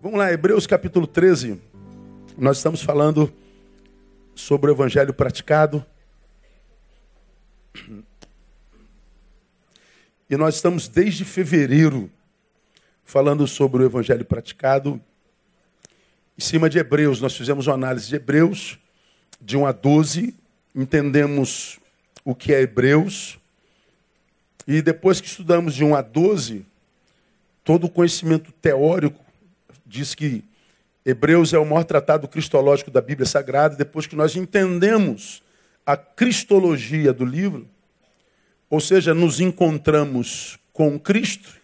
Vamos lá, Hebreus capítulo 13. Nós estamos falando sobre o evangelho praticado. E nós estamos desde fevereiro falando sobre o evangelho praticado. Em cima de Hebreus, nós fizemos uma análise de Hebreus, de 1 a 12, entendemos o que é Hebreus. E depois que estudamos de 1 a 12, todo o conhecimento teórico diz que Hebreus é o maior tratado cristológico da Bíblia Sagrada. Depois que nós entendemos a cristologia do livro, ou seja, nos encontramos com Cristo,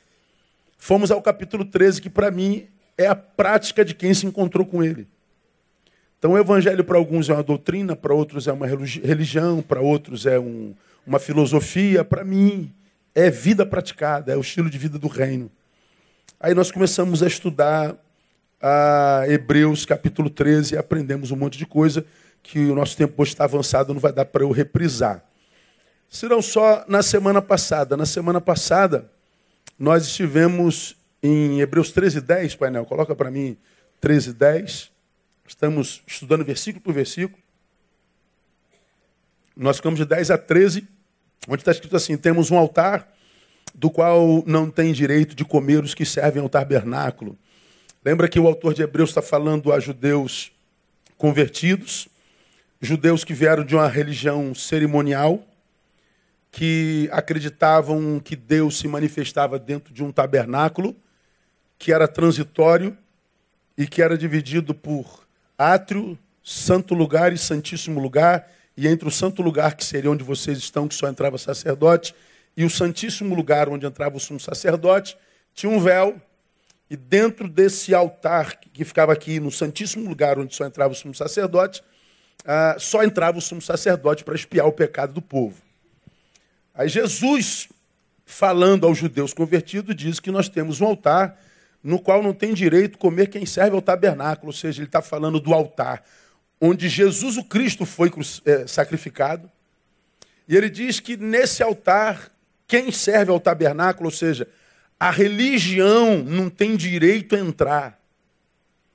fomos ao capítulo 13, que para mim é a prática de quem se encontrou com Ele. Então, o Evangelho para alguns é uma doutrina, para outros é uma religião, para outros é um, uma filosofia, para mim é vida praticada, é o estilo de vida do reino. Aí nós começamos a estudar a Hebreus capítulo 13 e aprendemos um monte de coisa que o nosso tempo hoje está avançado, não vai dar para eu reprisar. Serão só na semana passada. Na semana passada, nós estivemos em Hebreus 13, 10, painel. Coloca para mim 13, 10. Estamos estudando versículo por versículo. Nós ficamos de 10 a 13, onde está escrito assim: temos um altar do qual não tem direito de comer os que servem ao tabernáculo Lembra que o autor de Hebreus está falando a judeus convertidos, judeus que vieram de uma religião cerimonial, que acreditavam que Deus se manifestava dentro de um tabernáculo, que era transitório e que era dividido por átrio, santo lugar e santíssimo lugar, e entre o santo lugar, que seria onde vocês estão, que só entrava sacerdote, e o santíssimo lugar onde entrava o sumo sacerdote, tinha um véu e dentro desse altar que ficava aqui no Santíssimo Lugar, onde só entrava o sumo sacerdote, ah, só entrava o sumo sacerdote para espiar o pecado do povo. Aí Jesus, falando aos judeus convertidos, diz que nós temos um altar no qual não tem direito comer quem serve ao tabernáculo, ou seja, ele está falando do altar onde Jesus o Cristo foi é, sacrificado. E ele diz que nesse altar, quem serve ao tabernáculo, ou seja, a religião não tem direito a entrar.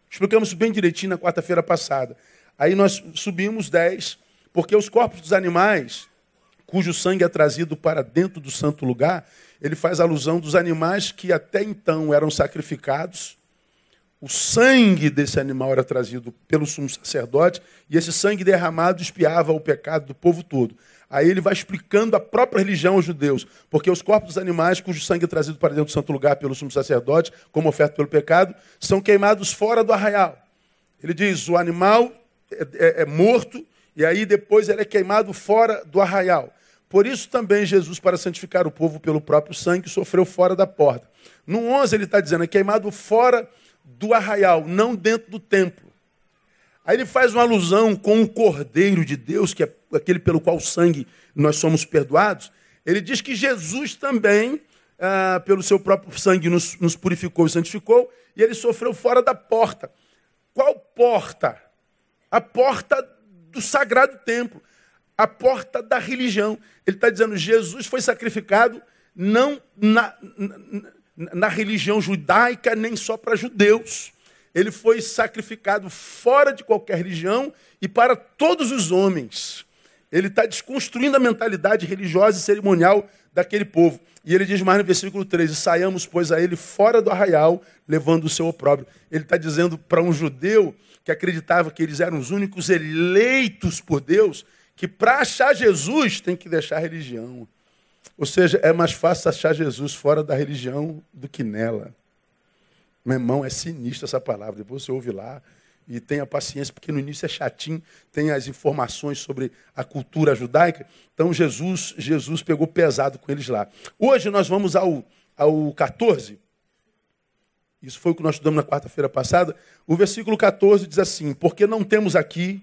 Explicamos bem direitinho na quarta-feira passada. Aí nós subimos 10, porque os corpos dos animais, cujo sangue é trazido para dentro do santo lugar, ele faz alusão dos animais que até então eram sacrificados. O sangue desse animal era trazido pelo sumo sacerdote, e esse sangue derramado espiava o pecado do povo todo. Aí ele vai explicando a própria religião aos judeus, porque os corpos dos animais, cujo sangue é trazido para dentro do santo lugar pelo sumo sacerdote, como oferta pelo pecado, são queimados fora do arraial. Ele diz: o animal é, é, é morto e aí depois ele é queimado fora do arraial. Por isso também Jesus, para santificar o povo pelo próprio sangue, sofreu fora da porta. No 11 ele está dizendo, é queimado fora do arraial, não dentro do templo. Aí ele faz uma alusão com o Cordeiro de Deus, que é aquele pelo qual o sangue nós somos perdoados. Ele diz que Jesus também, ah, pelo seu próprio sangue, nos, nos purificou e santificou, e ele sofreu fora da porta. Qual porta? A porta do sagrado templo, a porta da religião. Ele está dizendo: Jesus foi sacrificado não na, na, na religião judaica, nem só para judeus ele foi sacrificado fora de qualquer religião e para todos os homens. Ele está desconstruindo a mentalidade religiosa e cerimonial daquele povo. E ele diz mais no versículo 13: Saiamos, pois, a ele fora do arraial, levando o seu opróbrio. Ele está dizendo para um judeu que acreditava que eles eram os únicos eleitos por Deus, que para achar Jesus tem que deixar a religião. Ou seja, é mais fácil achar Jesus fora da religião do que nela. Meu irmão, é sinistro essa palavra. Depois você ouve lá e tenha paciência, porque no início é chatinho, tem as informações sobre a cultura judaica. Então Jesus, Jesus pegou pesado com eles lá. Hoje nós vamos ao, ao 14. Isso foi o que nós estudamos na quarta-feira passada. O versículo 14 diz assim: Porque não temos aqui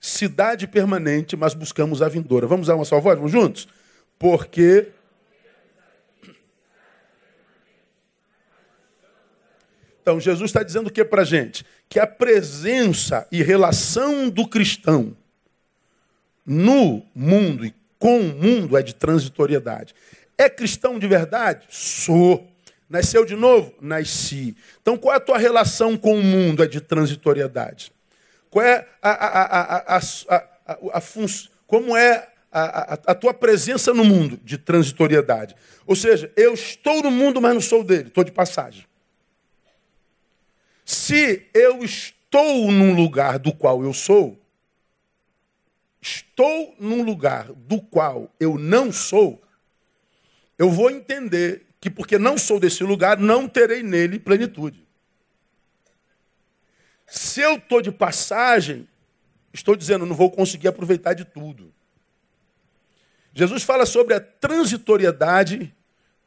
cidade permanente, mas buscamos a vindoura. Vamos dar uma só voz? Vamos juntos? Porque Então, Jesus está dizendo o que para a gente? Que a presença e relação do cristão no mundo e com o mundo é de transitoriedade. É cristão de verdade? Sou. Nasceu de novo? Nasci. Então qual é a tua relação com o mundo? É de transitoriedade. Qual é a, a, a, a, função? Como é a, tua presença no mundo? De transitoriedade. Ou seja, eu estou no mundo, mas não sou dele, estou de passagem. Se eu estou num lugar do qual eu sou, estou num lugar do qual eu não sou, eu vou entender que porque não sou desse lugar, não terei nele plenitude. Se eu estou de passagem, estou dizendo, não vou conseguir aproveitar de tudo. Jesus fala sobre a transitoriedade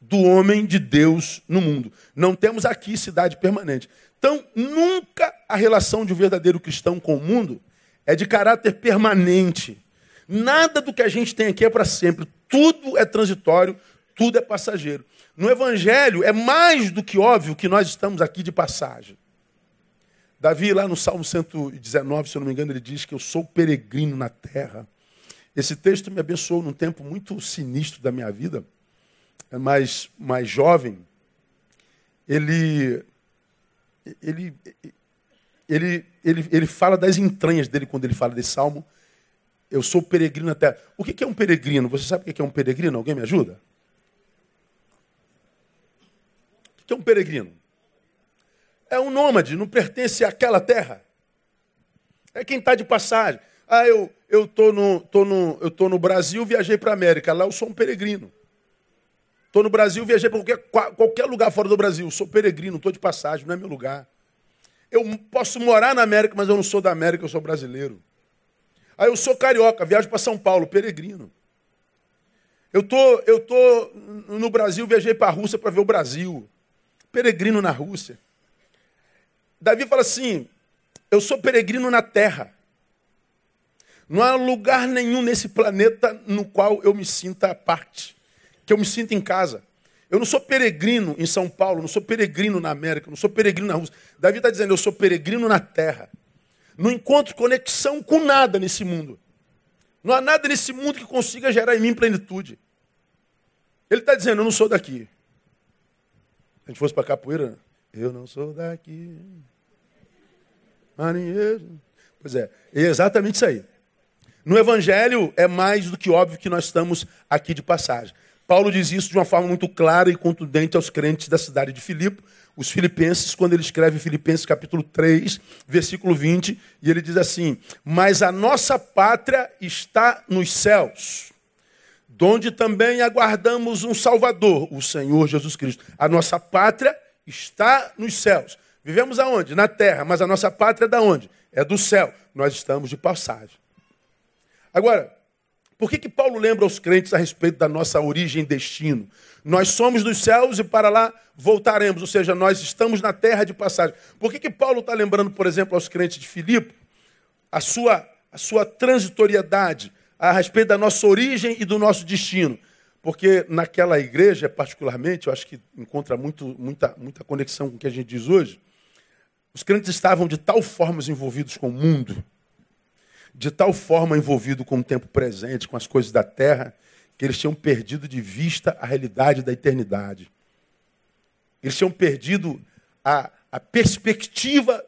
do homem de Deus no mundo. Não temos aqui cidade permanente. Então, nunca a relação de um verdadeiro cristão com o mundo é de caráter permanente. Nada do que a gente tem aqui é para sempre. Tudo é transitório, tudo é passageiro. No Evangelho é mais do que óbvio que nós estamos aqui de passagem. Davi, lá no Salmo 119, se eu não me engano, ele diz que eu sou peregrino na terra. Esse texto me abençoou num tempo muito sinistro da minha vida, mais, mais jovem. Ele ele, ele, ele, ele fala das entranhas dele quando ele fala desse salmo. Eu sou peregrino terra. O que é um peregrino? Você sabe o que é um peregrino? Alguém me ajuda? O que é um peregrino? É um nômade, não pertence àquela terra. É quem está de passagem. Ah, eu eu tô no, tô no, eu tô no Brasil, viajei para a América. Lá eu sou um peregrino. Estou no Brasil, viajei para qualquer, qualquer lugar fora do Brasil. Sou peregrino, estou de passagem, não é meu lugar. Eu posso morar na América, mas eu não sou da América, eu sou brasileiro. Aí eu sou carioca, viajo para São Paulo, peregrino. Eu tô, eu tô no Brasil, viajei para a Rússia para ver o Brasil. Peregrino na Rússia. Davi fala assim: eu sou peregrino na terra. Não há lugar nenhum nesse planeta no qual eu me sinta parte que eu me sinta em casa. Eu não sou peregrino em São Paulo, não sou peregrino na América, não sou peregrino na Rússia. Davi está dizendo, eu sou peregrino na terra. Não encontro conexão com nada nesse mundo. Não há nada nesse mundo que consiga gerar em mim plenitude. Ele está dizendo, eu não sou daqui. Se a gente fosse para capoeira, eu não sou daqui. Marinheiro. Pois é, é exatamente isso aí. No Evangelho é mais do que óbvio que nós estamos aqui de passagem. Paulo diz isso de uma forma muito clara e contundente aos crentes da cidade de Filipe, os filipenses, quando ele escreve Filipenses capítulo 3, versículo 20, e ele diz assim: Mas a nossa pátria está nos céus, donde também aguardamos um Salvador, o Senhor Jesus Cristo. A nossa pátria está nos céus. Vivemos aonde? Na terra, mas a nossa pátria é da onde? É do céu. Nós estamos de passagem. Agora, por que, que Paulo lembra aos crentes a respeito da nossa origem e destino? Nós somos dos céus e para lá voltaremos, ou seja, nós estamos na terra de passagem. Por que, que Paulo está lembrando, por exemplo, aos crentes de Filipe a sua, a sua transitoriedade a respeito da nossa origem e do nosso destino? Porque naquela igreja, particularmente, eu acho que encontra muito, muita, muita conexão com o que a gente diz hoje, os crentes estavam de tal forma envolvidos com o mundo de tal forma envolvido com o tempo presente, com as coisas da terra, que eles tinham perdido de vista a realidade da eternidade. Eles tinham perdido a, a perspectiva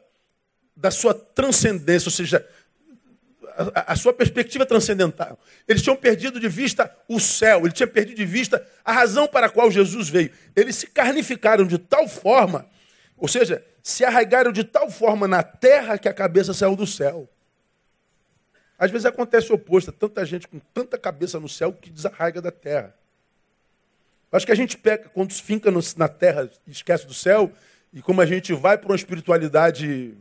da sua transcendência, ou seja, a, a, sua perspectiva transcendental. Eles tinham perdido de vista o céu, eles tinham perdido de vista a razão para a qual Jesus veio. Eles se carnificaram de tal forma, ou seja, se arraigaram de tal forma na terra que a cabeça saiu do céu. Às vezes acontece o oposto, tanta gente com tanta cabeça no céu que desarraiga da terra. Acho que a gente peca quando se finca na terra e esquece do céu, e como a gente vai para uma espiritualidade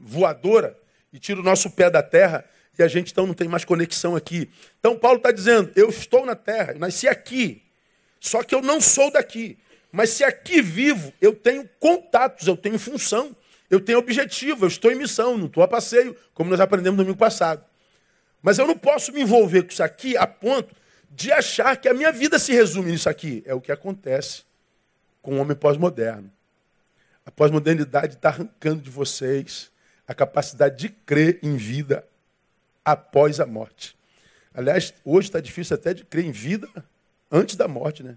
voadora e tira o nosso pé da terra, e a gente então não tem mais conexão aqui. Então Paulo está dizendo: eu estou na terra, nasci aqui, só que eu não sou daqui. Mas se aqui vivo, eu tenho contatos, eu tenho função, eu tenho objetivo, eu estou em missão, não estou a passeio, como nós aprendemos no domingo passado. Mas eu não posso me envolver com isso aqui a ponto de achar que a minha vida se resume nisso aqui. É o que acontece com o homem pós-moderno. A pós-modernidade está arrancando de vocês a capacidade de crer em vida após a morte. Aliás, hoje está difícil até de crer em vida antes da morte, né?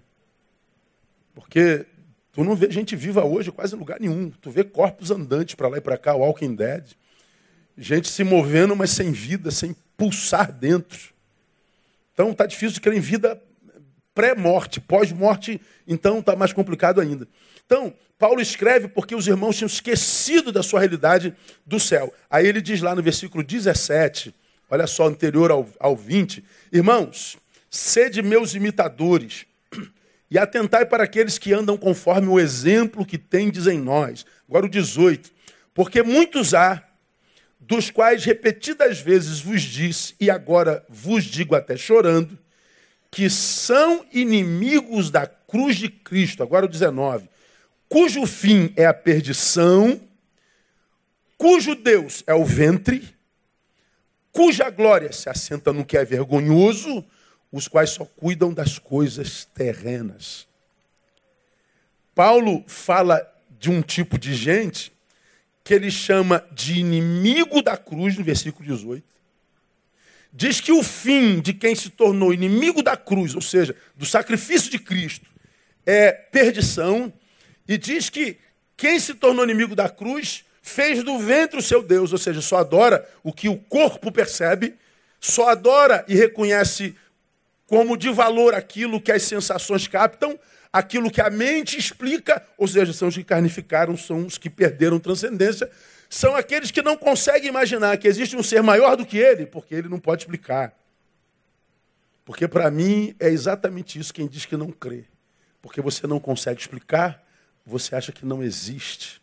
Porque Tu não vê gente viva hoje quase em lugar nenhum. Tu vê corpos andantes para lá e para cá, Walking Dead. Gente se movendo, mas sem vida, sem pulsar dentro. Então tá difícil de crer em vida pré-morte, pós-morte, então está mais complicado ainda. Então, Paulo escreve porque os irmãos tinham esquecido da sua realidade do céu. Aí ele diz lá no versículo 17, olha só, anterior ao, ao 20: Irmãos, sede meus imitadores e atentai para aqueles que andam conforme o exemplo que tendes em nós. Agora o 18: Porque muitos há, dos quais repetidas vezes vos disse, e agora vos digo até chorando, que são inimigos da cruz de Cristo. Agora o 19. Cujo fim é a perdição, cujo Deus é o ventre, cuja glória se assenta no que é vergonhoso, os quais só cuidam das coisas terrenas. Paulo fala de um tipo de gente que ele chama de inimigo da cruz, no versículo 18 diz que o fim de quem se tornou inimigo da cruz, ou seja, do sacrifício de Cristo, é perdição, e diz que quem se tornou inimigo da cruz fez do ventre o seu Deus, ou seja, só adora o que o corpo percebe, só adora e reconhece como de valor aquilo que as sensações captam, aquilo que a mente explica, ou seja, são os que carnificaram, são os que perderam transcendência, são aqueles que não conseguem imaginar que existe um ser maior do que ele, porque ele não pode explicar. Porque para mim é exatamente isso quem diz que não crê. Porque você não consegue explicar, você acha que não existe.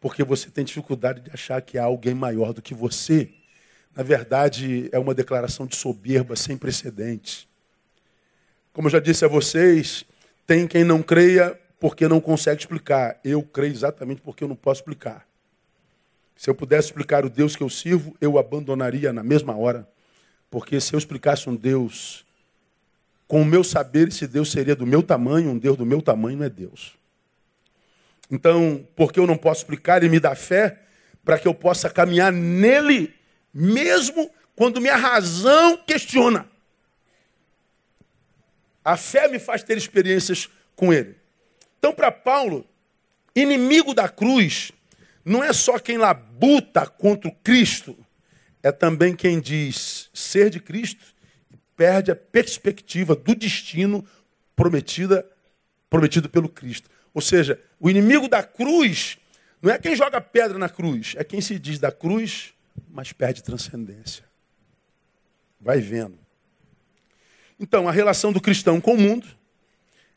Porque você tem dificuldade de achar que há alguém maior do que você. Na verdade, é uma declaração de soberba sem precedentes. Como eu já disse a vocês, tem quem não creia porque não consegue explicar. Eu creio exatamente porque eu não posso explicar. Se eu pudesse explicar o Deus que eu sirvo, eu abandonaria na mesma hora. Porque se eu explicasse um Deus com o meu saber, esse Deus seria do meu tamanho, um Deus do meu tamanho não é Deus. Então, porque eu não posso explicar, ele me dá fé para que eu possa caminhar nele, mesmo quando minha razão questiona. A fé me faz ter experiências com ele. Então, para Paulo, inimigo da cruz não é só quem labuta contra o Cristo, é também quem diz ser de Cristo e perde a perspectiva do destino prometida, prometido pelo Cristo. Ou seja, o inimigo da cruz não é quem joga pedra na cruz, é quem se diz da cruz, mas perde transcendência. Vai vendo. Então, a relação do cristão com o mundo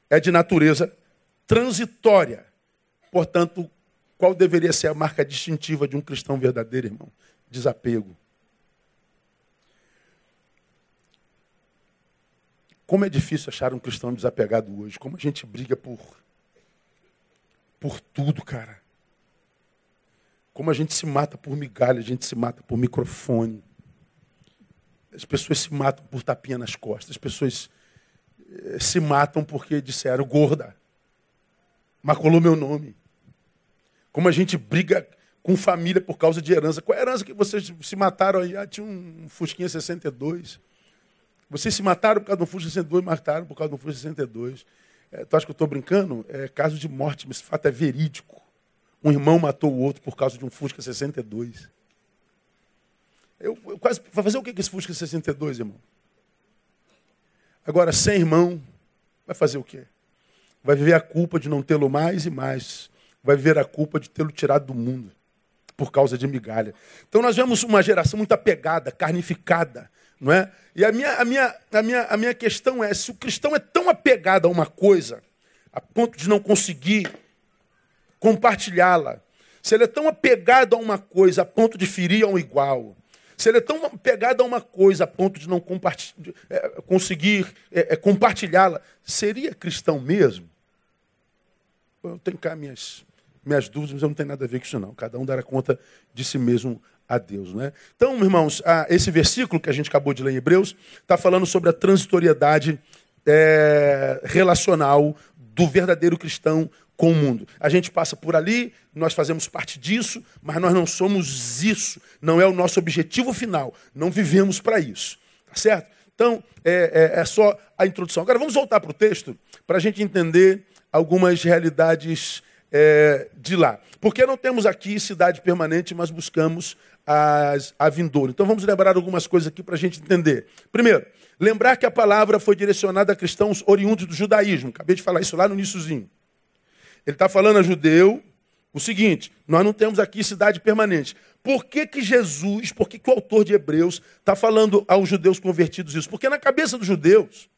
é de natureza transitória. Portanto, qual deveria ser a marca distintiva de um cristão verdadeiro, irmão? Desapego. Como é difícil achar um cristão desapegado hoje. Como a gente briga por por tudo, cara. Como a gente se mata por migalha, a gente se mata por microfone. As pessoas se matam por tapinha nas costas. As pessoas eh, se matam porque disseram gorda. Maculou meu nome. Como a gente briga com família por causa de herança. Qual é a herança que vocês se mataram aí? Ah, tinha um Fusquinha 62. Vocês se mataram por causa do Fusca 62, mataram por causa do Fusca 62. É, tu acha que eu estou brincando? É caso de morte, mas esse fato é verídico. Um irmão matou o outro por causa de um Fusca 62. Eu, eu quase. Vai fazer o que esse Fusca 62, irmão? Agora, sem irmão, vai fazer o quê? Vai viver a culpa de não tê-lo mais e mais vai ver a culpa de tê-lo tirado do mundo por causa de migalha. Então nós vemos uma geração muito apegada, carnificada, não é? E a minha, a minha, a minha, a minha questão é, se o cristão é tão apegado a uma coisa, a ponto de não conseguir compartilhá-la, se ele é tão apegado a uma coisa a ponto de ferir a um igual, se ele é tão apegado a uma coisa a ponto de não é, conseguir é, é, compartilhá-la, seria cristão mesmo? Eu tenho cá minhas minhas dúvidas, mas eu não tenho nada a ver com isso não. Cada um dará conta de si mesmo a Deus. Né? Então, irmãos, esse versículo que a gente acabou de ler em Hebreus está falando sobre a transitoriedade é, relacional do verdadeiro cristão com o mundo. A gente passa por ali, nós fazemos parte disso, mas nós não somos isso. Não é o nosso objetivo final. Não vivemos para isso. Tá certo? Então, é, é, é, só a introdução. Agora, vamos voltar para o texto para a gente entender algumas realidades é, de lá. Porque não temos aqui cidade permanente, mas buscamos as, a vindoura. Então vamos lembrar algumas coisas aqui para a gente entender. Primeiro, lembrar que a palavra foi direcionada a cristãos oriundos do judaísmo. Acabei de falar isso lá no iníciozinho. Ele está falando a judeu o seguinte: nós não temos aqui cidade permanente. Por que, que Jesus, por que, que o autor de Hebreus está falando aos judeus convertidos isso? Porque na cabeça dos judeus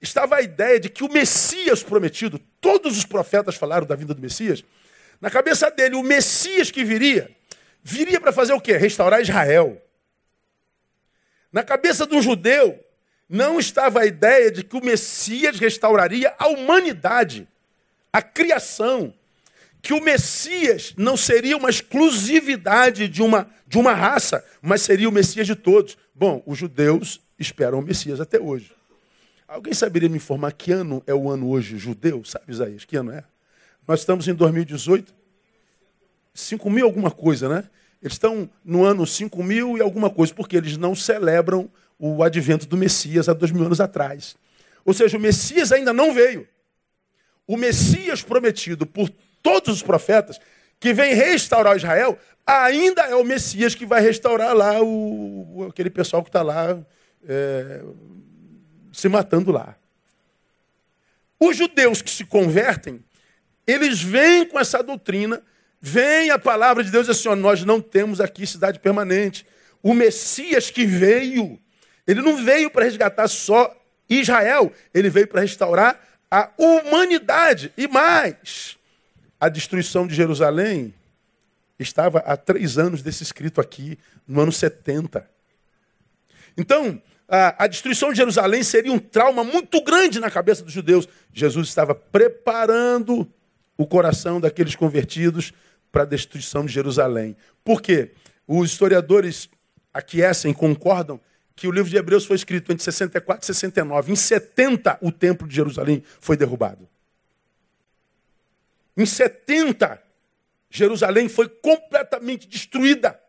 estava a ideia de que o Messias prometido, todos os profetas falaram da vinda do Messias, na cabeça dele, o Messias que viria, viria para fazer o quê? Restaurar Israel. Na cabeça do judeu, não estava a ideia de que o Messias restauraria a humanidade, a criação que o Messias não seria uma exclusividade de uma, de uma raça, mas seria o Messias de todos. Bom, os judeus esperam o Messias até hoje. Alguém saberia me informar que ano é o ano hoje judeu? Sabe, Isaías, que ano é? Nós estamos em 2018. 5 mil alguma coisa, né? Eles estão no ano 5 mil e alguma coisa, porque eles não celebram o advento do Messias há dois mil anos atrás. Ou seja, o Messias ainda não veio. O Messias prometido por todos os profetas, que vem restaurar Israel, ainda é o Messias que vai restaurar lá o, aquele pessoal que está lá é, se matando lá. Os judeus que se convertem, eles vêm com essa doutrina, vem a palavra de Deus assim: ó, nós não temos aqui cidade permanente. O Messias que veio, ele não veio para resgatar só Israel, ele veio para restaurar a humanidade. E mais, a destruição de Jerusalém estava há três anos desse escrito aqui, no ano 70. Então, a, a, destruição de Jerusalém seria um trauma muito grande na cabeça dos judeus. Jesus estava preparando o coração daqueles convertidos para a destruição de Jerusalém. Por quê? Os historiadores aquecem, concordam que o livro de Hebreus foi escrito entre 64 e 69. Em 70, o templo de Jerusalém foi derrubado. Em 70, Jerusalém foi completamente destruída.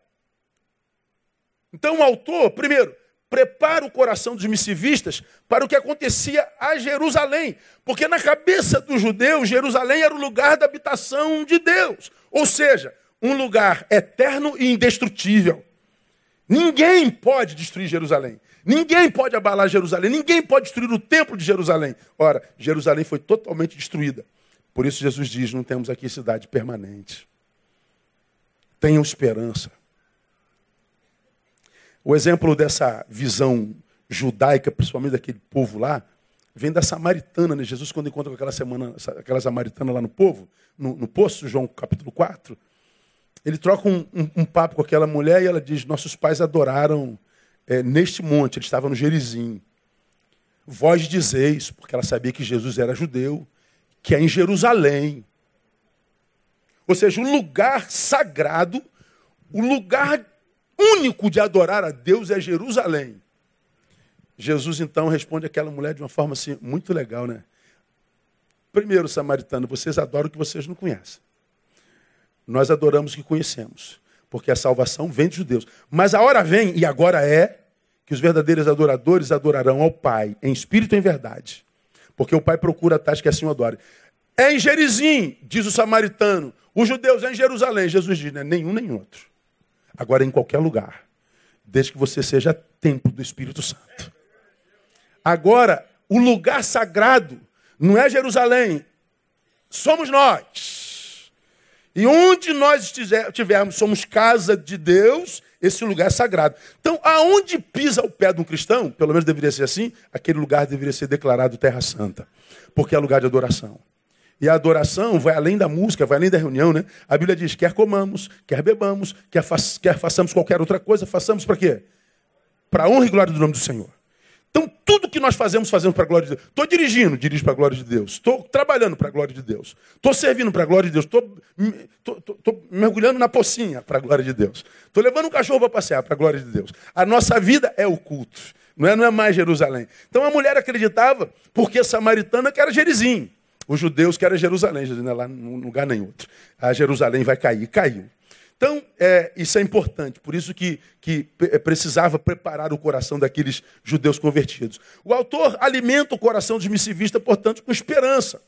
Então o autor, primeiro, prepara o coração dos missivistas para o que acontecia a Jerusalém. Porque na cabeça dos judeus, Jerusalém era o lugar da habitação de Deus. Ou seja, um lugar eterno e indestrutível. Ninguém pode destruir Jerusalém. Ninguém pode abalar Jerusalém. Ninguém pode destruir o templo de Jerusalém. Ora, Jerusalém foi totalmente destruída. Por isso Jesus diz: não temos aqui cidade permanente. Tenham esperança. O exemplo dessa visão judaica, principalmente daquele povo lá, vem da samaritana. Né? Jesus, quando encontra com aquela, semana, aquela samaritana lá no povo, no, no poço, João capítulo 4, ele troca um, um, um, papo com aquela mulher e ela diz: Nossos pais adoraram é, neste monte, ele estava no Gerizim. Vós dizeis, porque ela sabia que Jesus era judeu, que é em Jerusalém. Ou seja, o lugar sagrado, o lugar único de adorar a Deus é Jerusalém. Jesus então responde aquela mulher de uma forma assim muito legal, né? Primeiro, samaritano, vocês adoram o que vocês não conhecem. Nós adoramos que conhecemos, porque a salvação vem de judeus. Mas a hora vem, e agora é, que os verdadeiros adoradores adorarão ao Pai, em espírito e em verdade. Porque o pai procura tais que assim o adorem. É em Gerizim, diz o samaritano. Os judeus é em Jerusalém. Jesus diz, né? nenhum nem outro. Agora é em qualquer lugar. Desde que você seja templo do Espírito Santo. Agora, o lugar sagrado não é Jerusalém. Somos nós. E onde nós estivermos, somos casa de Deus, esse lugar é sagrado. Então, aonde pisa o pé de um cristão, pelo menos deveria ser assim, aquele lugar deveria ser declarado terra santa, porque é lugar de adoração. E a adoração vai além da música, vai além da reunião, né? A Bíblia diz: quer comamos, quer bebamos, quer, fa quer façamos qualquer outra coisa, façamos para quê? Para honra e glória do nome do Senhor. Então, tudo que nós fazemos, fazemos para a glória de Deus. Estou dirigindo, dirijo para a glória de Deus. Estou trabalhando para a glória de Deus. Estou servindo para a glória de Deus. Estou mergulhando na pocinha para a glória de Deus. Estou levando um cachorro para passear para a glória de Deus. A nossa vida é o culto. Não é, não é mais Jerusalém. Então a mulher acreditava, porque a samaritana que era Gerizim. Os judeus que era Jerusalém, não é lá num lugar nem outro. A Jerusalém vai cair. Caiu. Então, é, isso é importante, por isso que, que é, precisava preparar o coração daqueles judeus convertidos. O autor alimenta o coração dos missivistas, portanto, com esperança.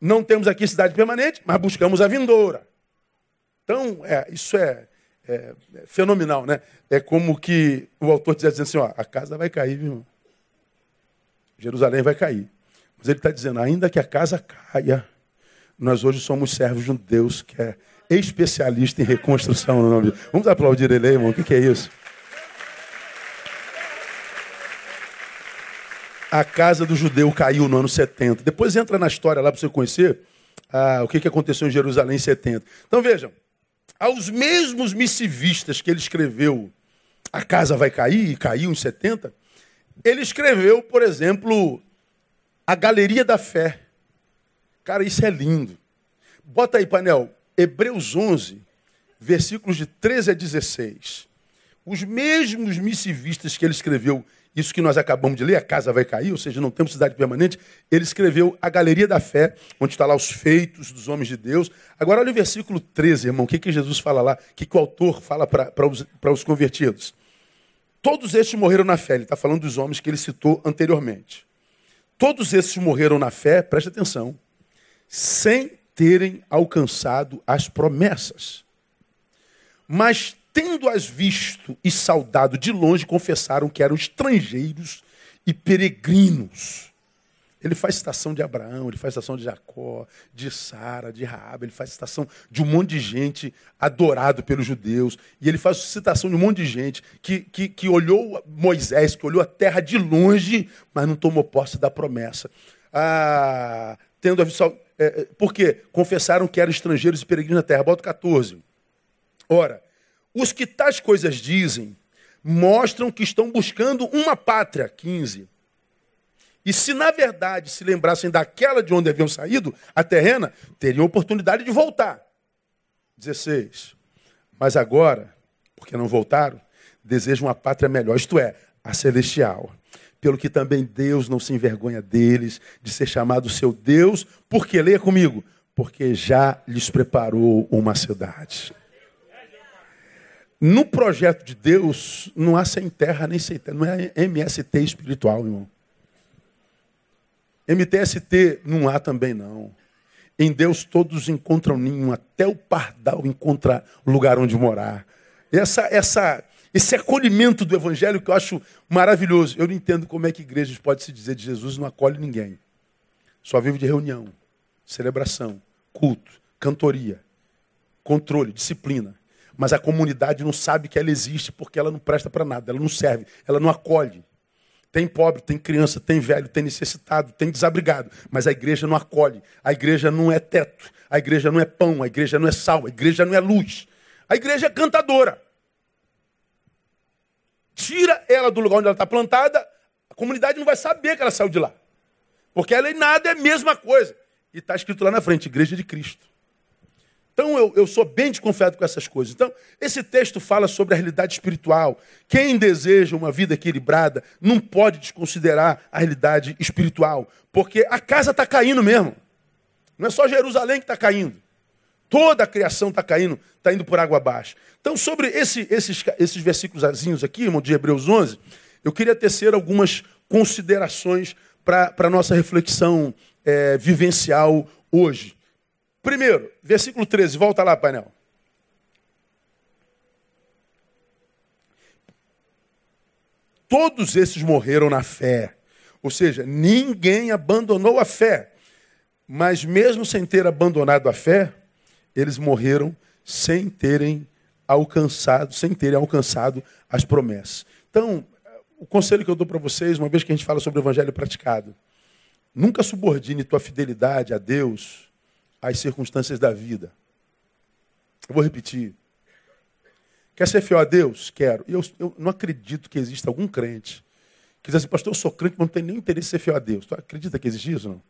não temos aqui cidade permanente, mas buscamos a vindoura. Então, é, isso é, é, é fenomenal, né? É como que o autor dizia assim, ó, a casa vai cair, viu? Jerusalém vai cair. Mas ele está dizendo, ainda que a casa caia, nós hoje somos servos de um Deus que é especialista em reconstrução no nome Vamos aplaudir ele aí, irmão. O que, que é isso? A casa do judeu caiu no ano 70. Depois entra na história lá para você conhecer ah, o que, que aconteceu em Jerusalém em 70. Então vejam, aos mesmos missivistas que ele escreveu A Casa Vai Cair, e caiu em 70, ele escreveu, por exemplo, A Galeria da Fé. Cara, isso é lindo. Bota aí, painel, Hebreus 11, versículos de 13 a 16. Os mesmos missivistas que ele escreveu isso que nós acabamos de ler, a casa vai cair, ou seja, não temos cidade permanente. Ele escreveu a Galeria da Fé, onde está lá os feitos dos homens de Deus. Agora olha o versículo 13, irmão. O que, que Jesus fala lá? O que, que o autor fala para os, os convertidos? Todos estes morreram na fé. Ele está falando dos homens que ele citou anteriormente. Todos esses morreram na fé, preste atenção, sem terem alcançado as promessas. Mas tendo-as visto e saudado de longe, confessaram que eram estrangeiros e peregrinos. Ele faz citação de Abraão, ele faz citação de Jacó, de Sara, de Raab, ele faz citação de um monte de gente adorado pelos judeus, e ele faz citação de um monte de gente que, que, que olhou Moisés, que olhou a terra de longe, mas não tomou posse da promessa. Ah, tendo a é, é, por quê? Confessaram que eram estrangeiros e peregrinos na terra. Bota 14. Ora, os que tais coisas dizem mostram que estão buscando uma pátria. 15. E se na verdade se lembrassem daquela de onde haviam saído, a terrena, teriam oportunidade de voltar. 16. Mas agora, porque não voltaram, desejam uma pátria melhor, isto é, a celestial. Pelo que também Deus não se envergonha deles, de ser chamado seu Deus, porque, leia comigo, porque já lhes preparou uma cidade. No projeto de Deus, não há sem terra nem sem terra. Não é MST espiritual, irmão. MTST não há também, não. Em Deus todos encontram ninho, até o pardal encontra lugar onde morar. Essa, essa, esse acolhimento do evangelho que eu acho maravilhoso. Eu não entendo como é que igrejas pode se dizer de Jesus e não acolhe ninguém. Só vive de reunião, celebração, culto, cantoria, controle, disciplina. Mas a comunidade não sabe que ela existe porque ela não presta para nada, ela não serve, ela não acolhe. Tem pobre, tem criança, tem velho, tem necessitado, tem desabrigado, mas a igreja não acolhe. A igreja não é teto, a igreja não é pão, a igreja não é sal, a igreja não é luz. A igreja é cantadora. Tira ela do lugar onde ela está plantada, a comunidade não vai saber que ela saiu de lá. Porque ela e nada é a mesma coisa. E está escrito lá na frente, Igreja de Cristo. Então eu, eu sou bem desconfiado com essas coisas. Então, esse texto fala sobre a realidade espiritual. Quem deseja uma vida equilibrada não pode desconsiderar a realidade espiritual. Porque a casa está caindo mesmo. Não é só Jerusalém que está caindo. Toda a criação está caindo, está indo por água abaixo. Então, sobre esse, esses, esses versículos aqui, irmão, de Hebreus 11, eu queria tecer algumas considerações para a nossa reflexão é, vivencial hoje. Primeiro, versículo 13, volta lá, painel. Todos esses morreram na fé. Ou seja, ninguém abandonou a fé. Mas mesmo sem ter abandonado a fé, eles morreram sem terem alcançado, sem terem alcançado as promessas. Então, o conselho que eu dou para vocês, uma vez que a gente fala sobre o evangelho praticado, nunca subordine tua fidelidade a Deus às circunstâncias da vida. Eu vou repetir. Quer ser fiel a Deus? Quero. Eu, eu não acredito que exista algum crente que diz assim, pastor, eu sou crente, mas não tenho nem interesse em ser fiel a Deus. Tu acredita que existe isso? Não?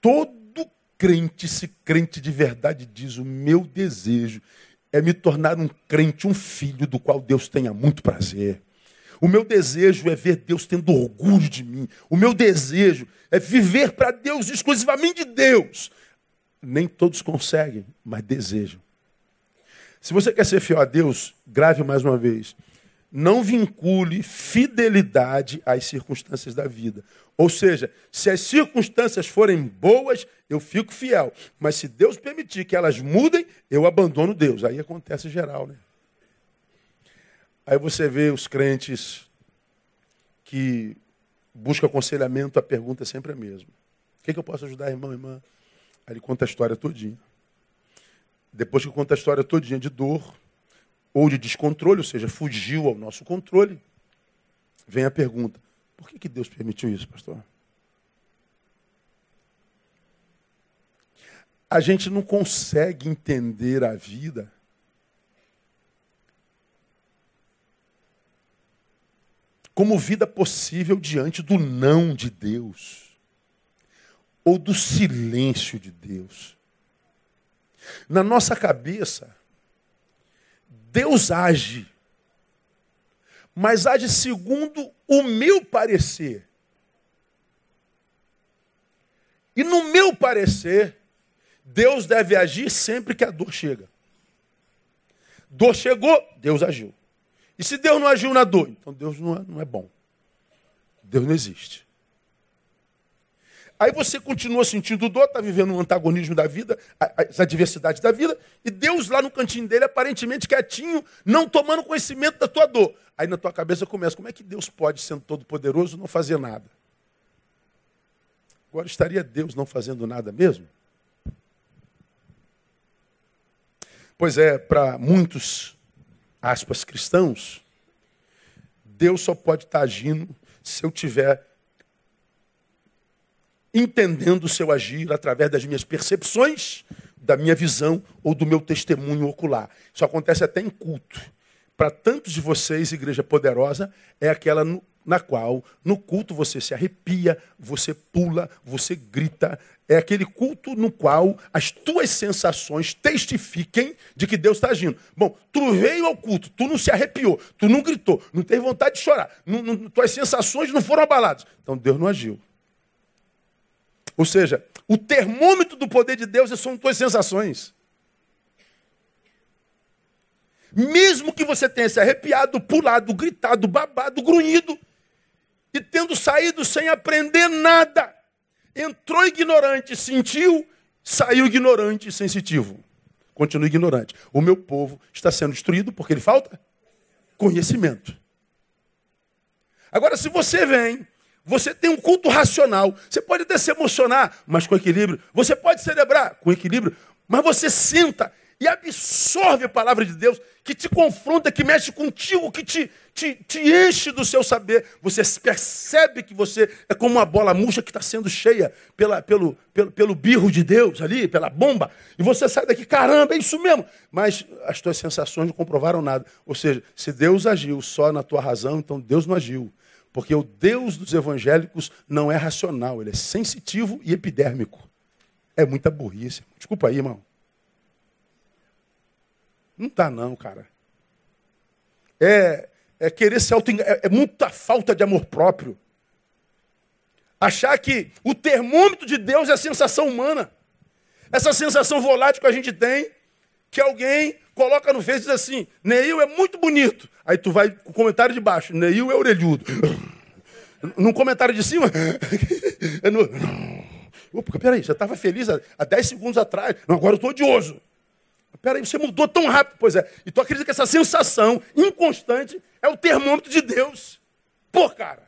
Todo crente, se crente de verdade, diz: o meu desejo é me tornar um crente, um filho do qual Deus tenha muito prazer. O meu desejo é ver Deus tendo orgulho de mim. O meu desejo é viver para Deus, exclusivamente de Deus. Nem todos conseguem, mas desejam. Se você quer ser fiel a Deus, grave mais uma vez. Não vincule fidelidade às circunstâncias da vida. Ou seja, se as circunstâncias forem boas, eu fico fiel. Mas se Deus permitir que elas mudem, eu abandono Deus. Aí acontece geral, né? Aí você vê os crentes que buscam aconselhamento, a pergunta é sempre a mesma. O que, é que eu posso ajudar, irmão, irmã? Aí ele conta a história todinha. Depois que conta a história todinha de dor ou de descontrole, ou seja, fugiu ao nosso controle, vem a pergunta: por que, que Deus permitiu isso, pastor? A gente não consegue entender a vida como vida possível diante do não de Deus ou do silêncio de Deus. Na nossa cabeça, Deus age mas age segundo o meu parecer. E no meu parecer, Deus deve agir sempre que a dor chega. Dor chegou, Deus agiu. E se Deus não agiu na dor, então Deus não é, não é bom. Deus não existe. Aí você continua sentindo dor, está vivendo um antagonismo da vida, as adversidades da vida, e Deus lá no cantinho dele, aparentemente quietinho, não tomando conhecimento da tua dor. Aí na tua cabeça começa, como é que Deus pode, sendo todo poderoso, não fazer nada? Agora estaria Deus não fazendo nada mesmo? Pois é, para muitos, aspas, cristãos, Deus só pode estar agindo se eu tiver entendendo o seu agir através das minhas percepções, da minha visão ou do meu testemunho ocular. Isso acontece até em culto. Para tantos de vocês, igreja poderosa, é aquela no, na qual, no culto, você se arrepia, você pula, você grita. É aquele culto no qual as tuas sensações testifiquem de que Deus está agindo. Bom, tu veio ao culto, tu não se arrepiou, tu não gritou, não teve vontade de chorar, não, não, tuas sensações não foram abaladas. Então Deus não agiu. Ou seja, o termômetro do poder de Deus são tuas sensações. Mesmo que você tenha se arrepiado, pulado, gritado, babado, grunhido, e tendo saído sem aprender nada, entrou ignorante, sentiu, saiu ignorante e sensitivo. Continua ignorante. O meu povo está sendo destruído porque ele falta conhecimento. Agora, se você vem você tem um culto racional. Você pode até se emocionar, mas com equilíbrio. Você pode celebrar com equilíbrio, mas você senta e absorve a palavra de Deus, que te confronta, que mexe contigo, que te, te, te enche do seu saber. Você percebe que você é como uma bola murcha que está sendo cheia pela, pelo, pelo, pelo birro de Deus ali, pela bomba, e você sai daqui, caramba, é isso mesmo. Mas as tuas sensações não comprovaram nada. Ou seja, se Deus agiu só na tua razão, então Deus não agiu. Porque o Deus dos evangélicos não é racional, ele é sensitivo e epidérmico. É muita burrice. Desculpa aí, irmão. Não tá não, cara. É, é querer se auto é, é muita falta de amor próprio. Achar que o termômetro de Deus é a sensação humana. Essa sensação volátil que a gente tem, que alguém coloca no Face e diz assim, Neil é muito bonito. Aí tu vai com o comentário de baixo, Neil é orelhudo. Num comentário de cima, é no... Opa, peraí, você estava feliz há 10 segundos atrás. Não, agora eu estou odioso. Peraí, você mudou tão rápido. Pois é. E tu acredita que essa sensação inconstante é o termômetro de Deus. Pô, cara.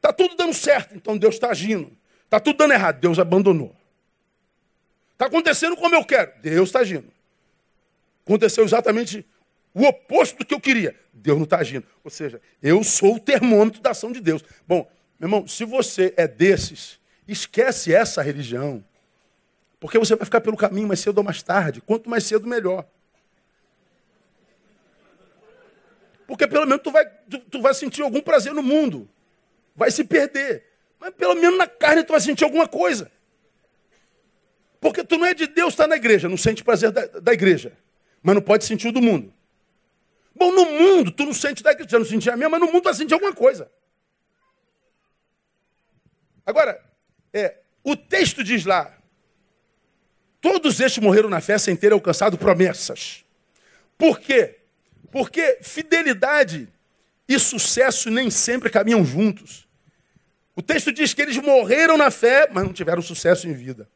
Tá tudo dando certo, então Deus está agindo. Está tudo dando errado, Deus abandonou. Está acontecendo como eu quero, Deus está agindo. Aconteceu exatamente o oposto do que eu queria. Deus não está agindo. Ou seja, eu sou o termômetro da ação de Deus. Bom, meu irmão, se você é desses, esquece essa religião. Porque você vai ficar pelo caminho mais cedo ou mais tarde. Quanto mais cedo, melhor. Porque pelo menos tu vai, tu, tu vai sentir algum prazer no mundo. Vai se perder. Mas pelo menos na carne tu vai sentir alguma coisa. Porque tu não é de Deus, está na igreja, não sente prazer da, da, igreja. Mas não pode sentir o do mundo. Bom, no mundo, tu não sente da igreja, não sente a minha, mas no mundo tu vai sentir alguma coisa. Agora, é, o texto diz lá: todos estes morreram na fé sem ter alcançado promessas. Por quê? Porque fidelidade e sucesso nem sempre caminham juntos. O texto diz que eles morreram na fé, mas não tiveram sucesso em vida.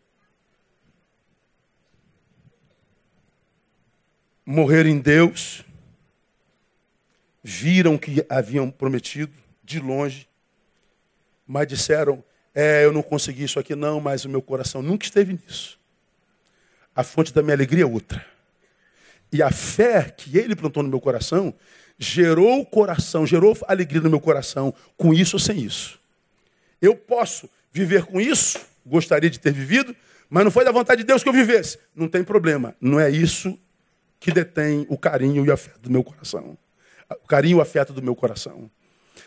Morreram em Deus, viram o que haviam prometido de longe, mas disseram: É, eu não consegui isso aqui não, mas o meu coração nunca esteve nisso. A fonte da minha alegria é outra. E a fé que ele plantou no meu coração gerou coração, gerou alegria no meu coração, com isso ou sem isso. Eu posso viver com isso, gostaria de ter vivido, mas não foi da vontade de Deus que eu vivesse. Não tem problema. Não é isso que detém o carinho e o afeto do meu coração. O carinho e o afeto do meu coração.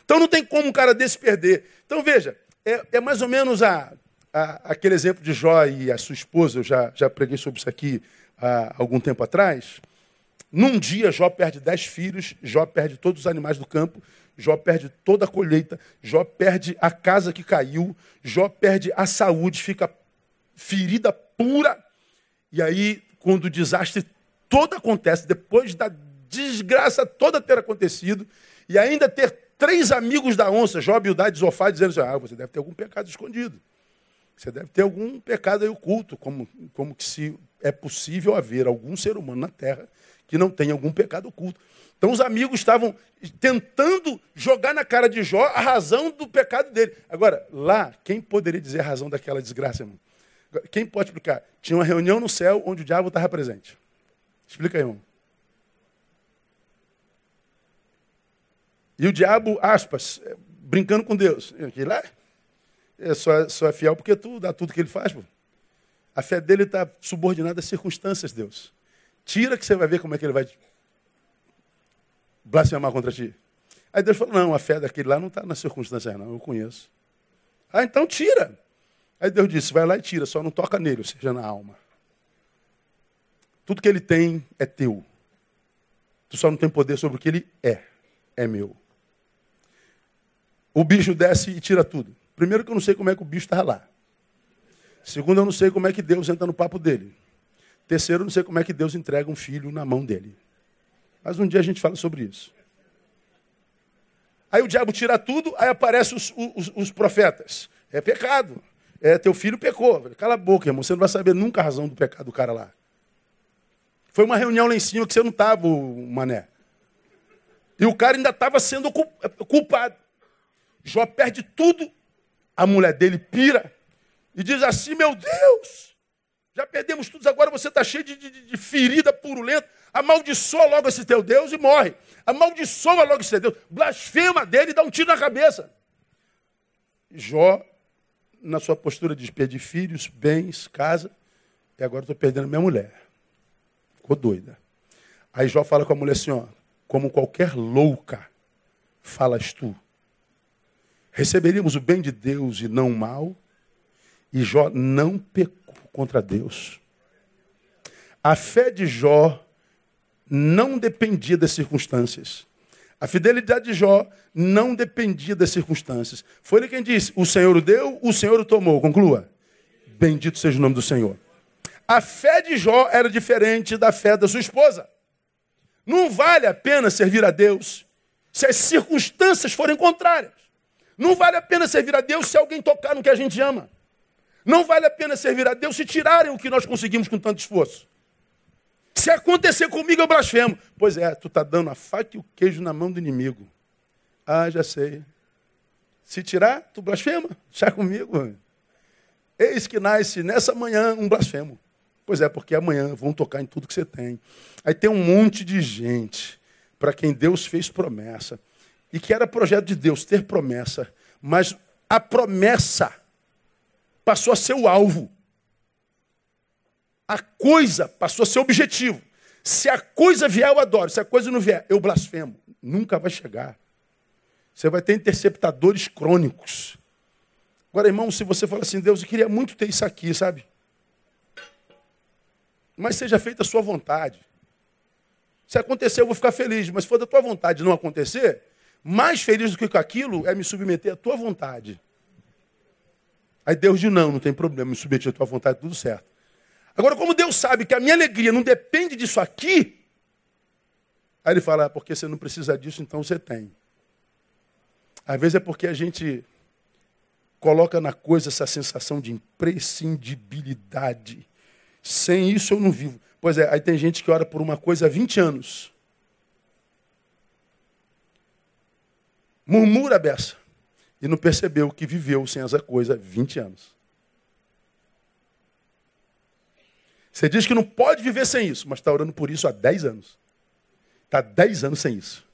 Então não tem como um cara desse perder. Então veja, é, é mais ou menos a, a, aquele exemplo de Jó e a sua esposa, eu já, já preguei sobre isso aqui há algum tempo atrás. Num dia, Jó perde dez filhos, Jó perde todos os animais do campo, Jó perde toda a colheita, Jó perde a casa que caiu, Jó perde a saúde, fica ferida pura. E aí, quando o desastre todo acontece, depois da desgraça toda ter acontecido, e ainda ter três amigos da onça, Jó, Bildade e Zofá, dizendo assim, ah, você deve ter algum pecado escondido. Você deve ter algum pecado aí oculto, como, como que se é possível haver algum ser humano na Terra que não tenha algum pecado oculto. Então os amigos estavam tentando jogar na cara de Jó a razão do pecado dele. Agora, lá, quem poderia dizer a razão daquela desgraça, irmão? Quem pode explicar? Tinha uma reunião no céu onde o diabo estava presente. Explica aí, irmão. E o diabo, aspas, brincando com Deus. Aqui lá, é só, só é fiel porque tu dá tudo que ele faz. Pô. A fé dele está subordinada às circunstâncias, Deus. Tira que você vai ver como é que ele vai blasfemar contra ti. Aí Deus falou: não, a fé daquele lá não está nas circunstâncias, não, eu conheço. Ah, então tira. Aí Deus disse: vai lá e tira, só não toca nele, ou seja, na alma. Tudo que ele tem é teu. Tu só não tem poder sobre o que ele é. É meu. O bicho desce e tira tudo. Primeiro que eu não sei como é que o bicho está lá. Segundo, eu não sei como é que Deus entra no papo dele. Terceiro, não sei como é que Deus entrega um filho na mão dele. Mas um dia a gente fala sobre isso. Aí o diabo tira tudo, aí aparecem os, os, os, profetas. É pecado. É, teu filho pecou. Cala a boca, irmão. Você não vai saber nunca a razão do pecado do cara lá. Foi uma reunião lá em cima que você não estava, mané. E o cara ainda estava sendo culpado. Jó perde tudo. A mulher dele pira e diz assim: Meu Deus, já perdemos tudo, agora você está cheio de, de, de, ferida purulenta. Amaldiçoa logo esse teu Deus e morre. Amaldiçoa logo esse teu Deus. Blasfema dele e dá um tiro na cabeça. Jó, na sua postura de perder filhos, bens, casa, e agora estou perdendo minha mulher. Ficou doida. Aí Jó fala com a mulher assim: ó, como qualquer louca, falas tu. Receberíamos o bem de Deus e não o mal. E Jó não pecou contra Deus. A fé de Jó não dependia das circunstâncias. A fidelidade de Jó não dependia das circunstâncias. Foi ele quem disse: O Senhor o deu, o Senhor o tomou. Conclua. Bendito seja o nome do Senhor. A fé de Jó era diferente da fé da sua esposa. Não vale a pena servir a Deus se as circunstâncias forem contrárias. Não vale a pena servir a Deus se alguém tocar no que a gente ama. Não vale a pena servir a Deus se tirarem o que nós conseguimos com tanto esforço. Se acontecer comigo, eu blasfemo. Pois é, tu está dando a faca e o queijo na mão do inimigo. Ah, já sei. Se tirar, tu blasfema. Já comigo. Eis que nasce nessa manhã um blasfemo. Pois é, porque amanhã vão tocar em tudo que você tem. Aí tem um monte de gente para quem Deus fez promessa. E que era projeto de Deus ter promessa. Mas a promessa passou a ser o alvo. A coisa passou a ser o objetivo. Se a coisa vier, eu adoro. Se a coisa não vier, eu blasfemo. Nunca vai chegar. Você vai ter interceptadores crônicos. Agora, irmão, se você fala assim, Deus, eu queria muito ter isso aqui, sabe? Mas seja feita a sua vontade. Se acontecer, eu vou ficar feliz. Mas se for da tua vontade não acontecer, mais feliz do que com aquilo é me submeter à tua vontade. Aí Deus diz: não, não tem problema, me submeter à tua vontade, tudo certo. Agora, como Deus sabe que a minha alegria não depende disso aqui, Aí ele fala, ah, porque você não precisa disso, então você tem. Às vezes é porque a gente coloca na coisa essa sensação de imprescindibilidade. Sem isso eu não vivo. Pois é, aí tem gente que ora por uma coisa há 20 anos. Murmura a. E não percebeu que viveu sem essa coisa há 20 anos. Você diz que não pode viver sem isso, mas está orando por isso há 10 anos. Está 10 anos sem isso.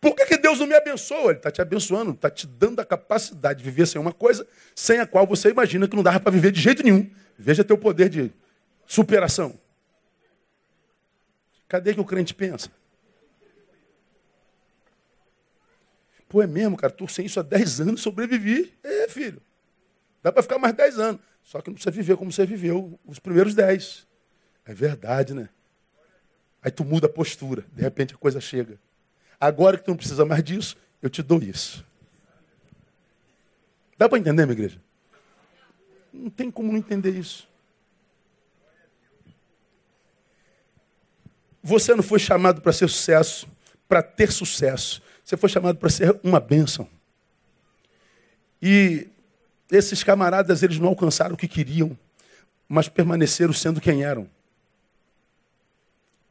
Por que, que Deus não me abençoa? Ele está te abençoando, está te dando a capacidade de viver sem uma coisa sem a qual você imagina que não dava para viver de jeito nenhum. Veja teu poder de superação. Cadê que o crente pensa? Pô, é mesmo, cara, tu sem isso há 10 anos sobrevivi. É, filho. Dá para ficar mais 10 anos. Só que não precisa viver como você viveu os primeiros 10. É verdade, né? Aí tu muda a postura. De repente a coisa chega. Agora que tu não precisa mais disso, eu te dou isso. Dá para entender, minha igreja? Não tem como não entender isso. Você não foi chamado para ser sucesso, para ter sucesso. Você foi chamado para ser uma bênção. E esses camaradas, eles não alcançaram o que queriam, mas permaneceram sendo quem eram.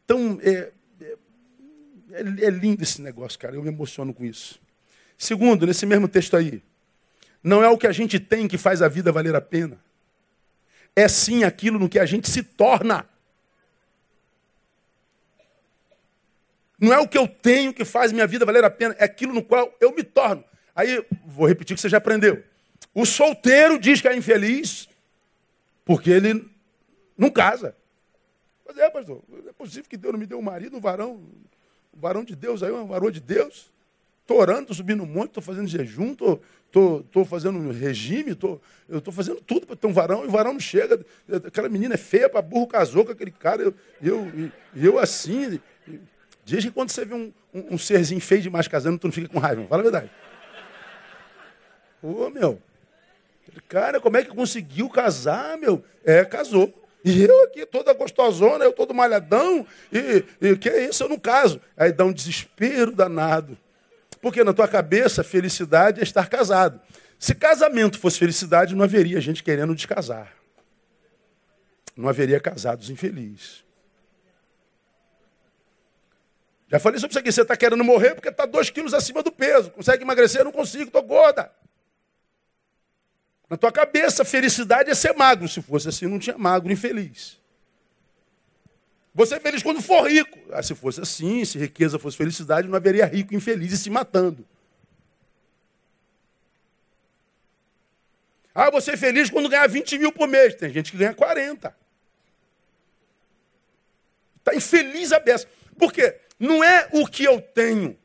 Então, é, é, é, lindo esse negócio, cara. Eu me emociono com isso. Segundo, nesse mesmo texto aí, não é o que a gente tem que faz a vida valer a pena. É sim aquilo no que a gente se torna. Não é o que eu tenho que faz minha vida valer a pena, é aquilo no qual eu me torno. Aí, vou repetir o que você já aprendeu. O solteiro diz que é infeliz porque ele não casa. Mas é, pastor, é possível que Deus não me deu um marido, um varão, um varão de Deus aí, uma varoa de Deus. Estou orando, estou subindo um monte, estou fazendo jejum, estou tô, tô fazendo regime, tô, eu estou fazendo tudo para ter um varão, e o varão não chega. Aquela menina é feia para burro, casou com aquele cara, eu, eu, eu assim. Diz que quando você vê um, um, um serzinho feio demais casando, tu não fica com raiva, fala a verdade. Ô, meu, cara, como é que conseguiu casar, meu? É, casou. E eu aqui, toda gostosona, eu todo malhadão, e, e que é isso, eu não caso. Aí dá um desespero danado. Porque na tua cabeça, felicidade é estar casado. Se casamento fosse felicidade, não haveria gente querendo descasar. Não haveria casados infelizes. Já falei sobre isso aqui. Você está querendo morrer porque está dois quilos acima do peso. Consegue emagrecer? Não consigo, estou gorda. Na tua cabeça, felicidade é ser magro. Se fosse assim, não tinha magro infeliz. Você é feliz quando for rico. Ah, se fosse assim, se riqueza fosse felicidade, não haveria rico infeliz e se matando. Ah, você é feliz quando ganhar 20 mil por mês. Tem gente que ganha 40. Está infeliz a beça. Por quê? Não é o que eu tenho,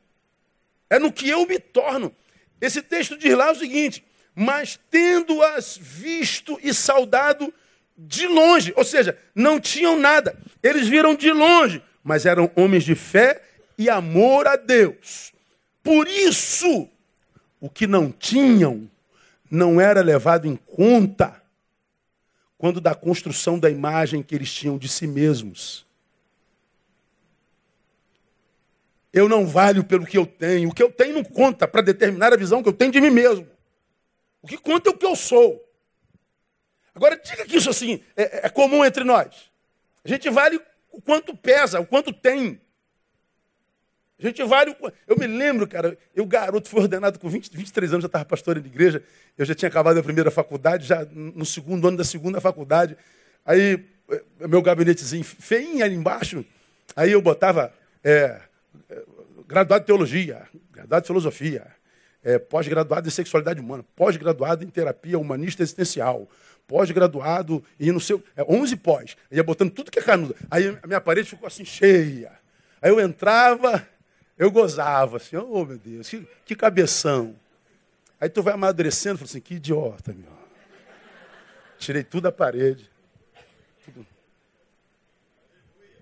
é no que eu me torno. Esse texto diz lá o seguinte: mas tendo-as visto e saudado de longe, ou seja, não tinham nada, eles viram de longe, mas eram homens de fé e amor a Deus. Por isso, o que não tinham não era levado em conta quando da construção da imagem que eles tinham de si mesmos. Eu não valho pelo que eu tenho. O que eu tenho não conta para determinar a visão que eu tenho de mim mesmo. O que conta é o que eu sou. Agora, diga que isso assim é, é comum entre nós. A gente vale o quanto pesa, o quanto tem. A gente vale o... Eu me lembro, cara, eu, garoto, fui ordenado com 20, 23 anos, já estava pastor de igreja. Eu já tinha acabado a primeira faculdade, já no segundo ano da segunda faculdade. Aí, eh, meu gabinetezinho feinho ali embaixo. Aí eu botava é, graduado em teologia, graduado em filosofia, é, pós-graduado em sexualidade humana, pós-graduado em terapia humanista existencial, pós-graduado em não sei, é, 11 pós. Ia botando tudo que é canudo. Aí a minha parede ficou assim cheia. Aí eu entrava, eu gozava assim, oh meu Deus, que, que cabeção. Aí tu vai amadurecendo, fala assim, que idiota, meu. Tirei tudo da parede. Tudo.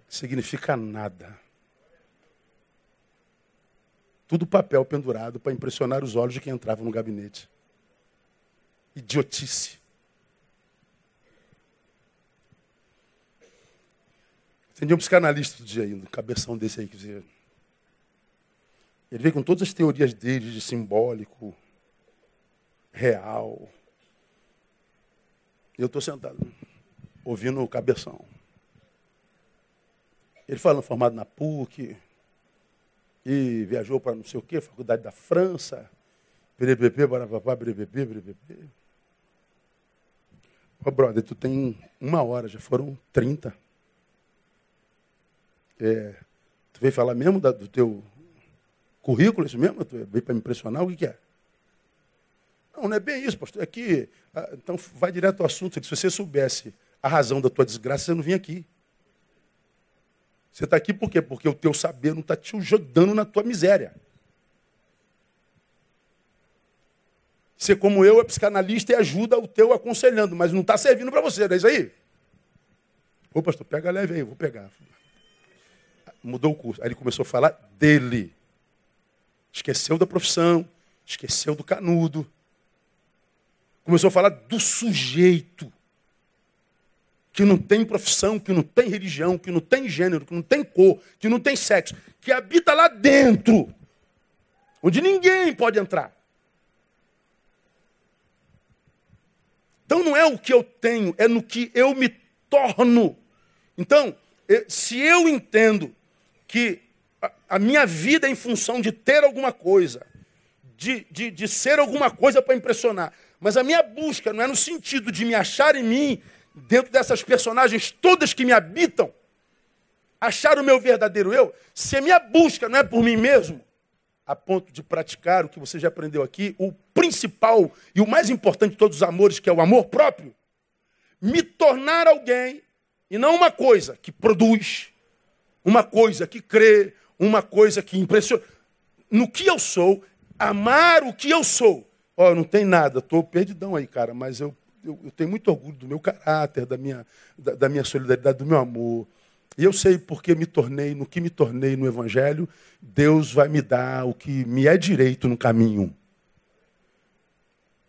Significa nada. Tudo papel pendurado para impressionar os olhos de quem entrava no gabinete. Idiotice. Entendi um psicanalista do dia aí, um cabeção desse aí que dizia. Ele veio com todas as teorias dele de simbólico, real. Eu estou sentado, ouvindo o cabeção. Ele falando formado na PUC, e viajou para não sei o quê, faculdade da França, BBB, barababá, BBB, BBB. Ô, brother, tu tem uma hora, já foram 30. É, tu veio falar mesmo da, do teu currículo, isso mesmo? Tu veio para me impressionar? O que, que, é? Não, não é bem isso, pastor. É que, ah, então vai direto ao assunto. Se você soubesse a razão da tua desgraça, você não vinha aqui. Você está aqui por quê? Porque o teu saber não está te ajudando na tua miséria. Ser como eu é psicanalista e ajuda o teu aconselhando, mas não está servindo para você, não é isso aí? Ô pastor, pega leve aí, vou pegar. Mudou o curso. Aí ele começou a falar dele. Esqueceu da profissão, esqueceu do canudo. Começou a falar do sujeito. Que não tem profissão, que não tem religião, que não tem gênero, que não tem cor, que não tem sexo, que habita lá dentro, onde ninguém pode entrar. Então não é o que eu tenho, é no que eu me torno. Então, se eu entendo que a minha vida é em função de ter alguma coisa, de, de, de ser alguma coisa para impressionar, mas a minha busca não é no sentido de me achar em mim, dentro dessas personagens todas que me habitam, achar o meu verdadeiro eu, se a minha busca não é por mim mesmo, a ponto de praticar o que você já aprendeu aqui, o principal e o mais importante de todos os amores, que é o amor próprio, me tornar alguém e não uma coisa que produz, uma coisa que crê, uma coisa que impressiona. No que eu sou, amar o que eu sou. Ó, oh, não tem nada, estou perdidão aí, cara, mas eu, eu, eu, tenho muito orgulho do meu caráter, da minha, da, da minha solidariedade, do meu amor. E eu sei porque me tornei, no que me tornei no Evangelho, Deus vai me dar o que me é direito no caminho.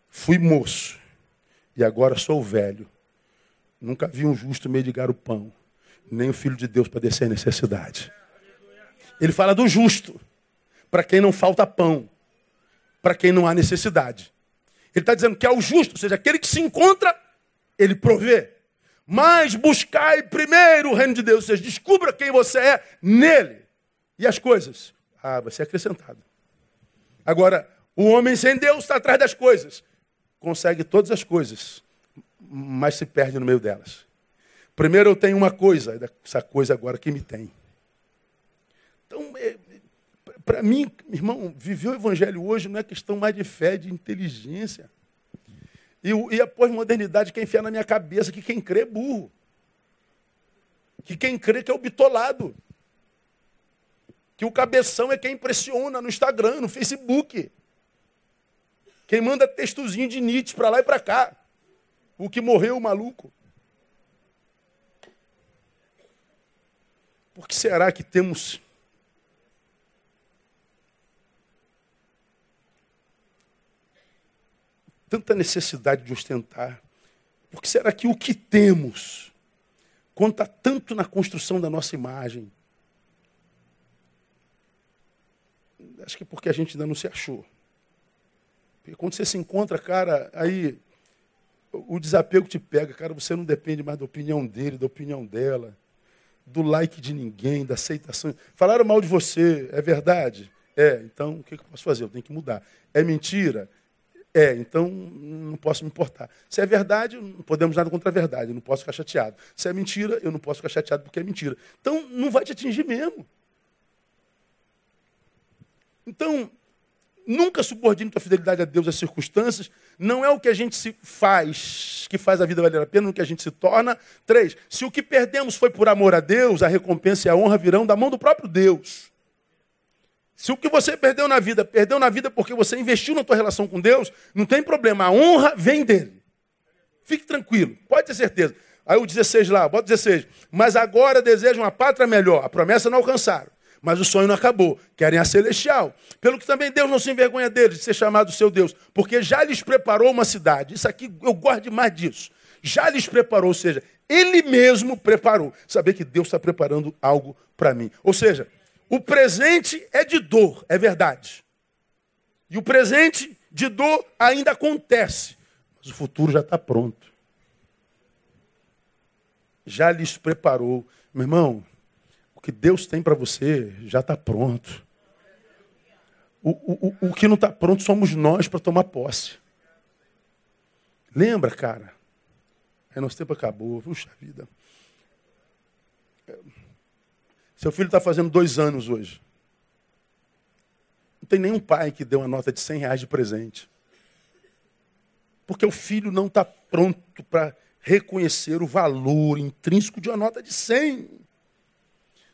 Fui moço e agora sou velho. Nunca vi um justo mendigar o pão, nem o filho de Deus padecer necessidade. Ele fala do justo, para quem não falta pão, para quem não há necessidade. Ele está dizendo que é o justo, ou seja, aquele que se encontra, ele provê. Mas buscai primeiro o reino de Deus, ou seja, descubra quem você é nele. E as coisas? Ah, vai ser acrescentado. Agora, o homem sem Deus está atrás das coisas. Consegue todas as coisas, mas se perde no meio delas. Primeiro eu tenho uma coisa, essa coisa agora que me tem. Para mim, irmão, viver o evangelho hoje não é questão mais de fé, de inteligência. E, e a pós-modernidade quer enfiar na minha cabeça que quem crê é burro. Que quem crê que é o bitolado. Que o cabeção é quem impressiona no Instagram, no Facebook. Quem manda textozinho de Nietzsche para lá e para cá. O que morreu, o maluco. Por que será que temos tanta necessidade de ostentar? Porque será que o que temos conta tanto na construção da nossa imagem? Acho que é porque a gente ainda não se achou. Porque quando você se encontra, cara, aí o desapego te pega, cara, você não depende mais da opinião dele, da opinião dela, do like de ninguém, da aceitação. Falaram mal de você, é verdade? É, então o que eu posso fazer? Eu tenho que mudar. É mentira? É, então não posso me importar. Se é verdade, não podemos nada contra a verdade, eu não posso ficar chateado. Se é mentira, eu não posso ficar chateado porque é mentira. Então não vai te atingir mesmo. Então, nunca subordine tua fidelidade a Deus às circunstâncias. Não é o que a gente se faz que faz a vida valer a pena, no que a gente se torna. Três, se o que perdemos foi por amor a Deus, a recompensa e a honra virão da mão do próprio Deus. Se o que você perdeu na vida, perdeu na vida porque você investiu na tua relação com Deus, não tem problema, a honra vem dele. Fique tranquilo, pode ter certeza. Aí o 16 lá, bota 16. Mas agora desejam uma pátria melhor. A promessa não alcançaram. Mas o sonho não acabou. Querem a celestial. Pelo que também Deus não se envergonha deles de ser chamado seu Deus. Porque já lhes preparou uma cidade. Isso aqui, eu gosto demais disso. Já lhes preparou, ou seja, Ele mesmo preparou. Saber que Deus está preparando algo para mim. Ou seja, o presente é de dor, é verdade. E o presente de dor ainda acontece. Mas o futuro já está pronto. Já lhes preparou. Meu irmão, o que Deus tem para você já está pronto. O, o, o que não está pronto somos nós para tomar posse. Lembra, cara? Aí nosso tempo acabou. Puxa vida. Seu filho está fazendo dois anos hoje. Não tem nenhum pai que dê uma nota de 100 reais de presente. Porque o filho não está pronto para reconhecer o valor intrínseco de uma nota de 100.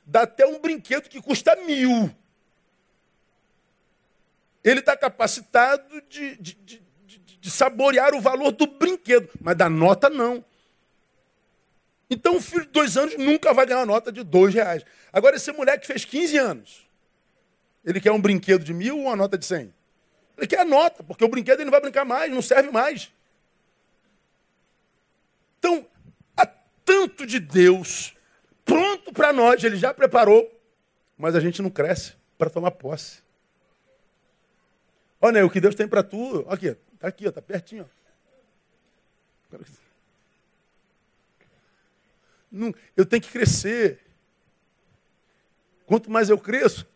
Dá até um brinquedo que custa mil. Ele está capacitado de, de, de, de, saborear o valor do brinquedo, mas da nota não. Então o filho de dois anos nunca vai ganhar uma nota de dois reais. Agora, esse moleque fez 15 anos. Ele quer um brinquedo de mil ou uma nota de cem? Ele quer a nota, porque o brinquedo ele não vai brincar mais, não serve mais. Então, há tanto de Deus pronto para nós, ele já preparou, mas a gente não cresce para tomar posse. Olha, o que Deus tem para tu, aqui, está aqui, está pertinho. Ó. Não, eu tenho que crescer. Quanto mais eu cresço,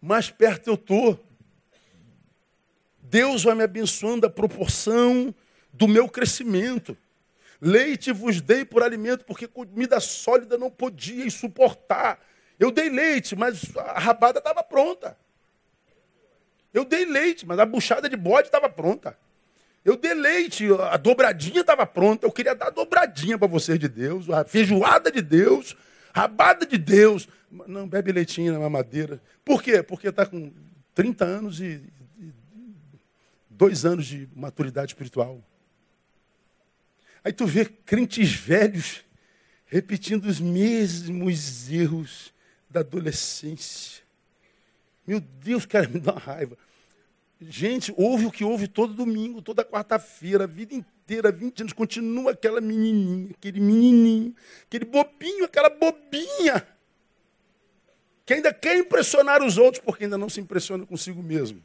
mais perto eu estou. Deus vai me abençoando a proporção do meu crescimento. Leite vos dei por alimento, porque comida sólida não podia suportar. Eu dei leite, mas a rabada estava pronta. Eu dei leite, mas a buchada de bode estava pronta. Eu dei leite, a dobradinha estava pronta. Eu queria dar a dobradinha para vocês de Deus, a feijoada de Deus, rabada de Deus. Não, bebe leitinho na mamadeira. Por quê? Porque está com 30 anos e, e dois anos de maturidade espiritual. Aí tu vê crentes velhos repetindo os mesmos erros da adolescência. Meu Deus, cara, me dá uma raiva. Gente, ouve o que ouve todo domingo, toda quarta-feira, a vida inteira, 20 anos, continua aquela menininha, aquele menininho, aquele bobinho, aquela bobinha, que ainda quer impressionar os outros porque ainda não se impressiona consigo mesmo.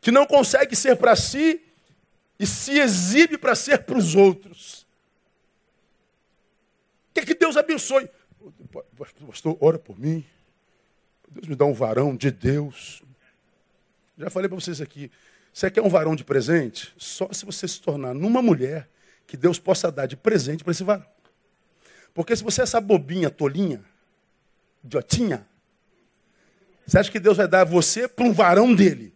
Que não consegue ser para si e se exibe para ser para os outros. Quer que Deus abençoe. Pastor, ora por mim. Deus me dá um varão de Deus, já falei para vocês aqui. Você quer um varão de presente? Só se você se tornar numa mulher que Deus possa dar de presente para esse varão. Porque se você é essa bobinha, tolinha, idiotinha, você acha que Deus vai dar você para um varão dele?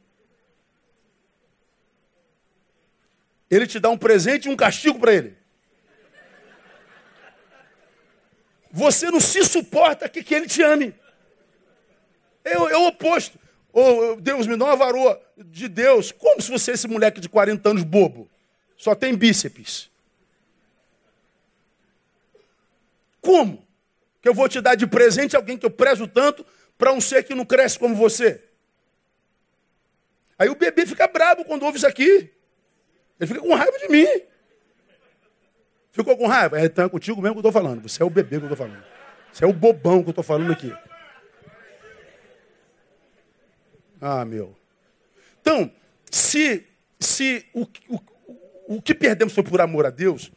Ele te dá um presente e um castigo para ele. Você não se suporta que, que ele te ame. É, é o oposto. Ou Deus me dá uma varoa de Deus. Como se você é esse moleque de 40 anos bobo? Só tem bíceps. Como? Que eu vou te dar de presente alguém que eu prezo tanto para um ser que não cresce como você? Aí o bebê fica bravo quando ouve isso aqui. Ele fica com raiva de mim. Ficou com raiva? É, então é contigo mesmo que eu estou falando. Você é o bebê que eu estou falando. Você é o bobão que eu estou falando aqui. Ah, meu. Então, se, se o, o, o que perdemos foi por amor a Deus,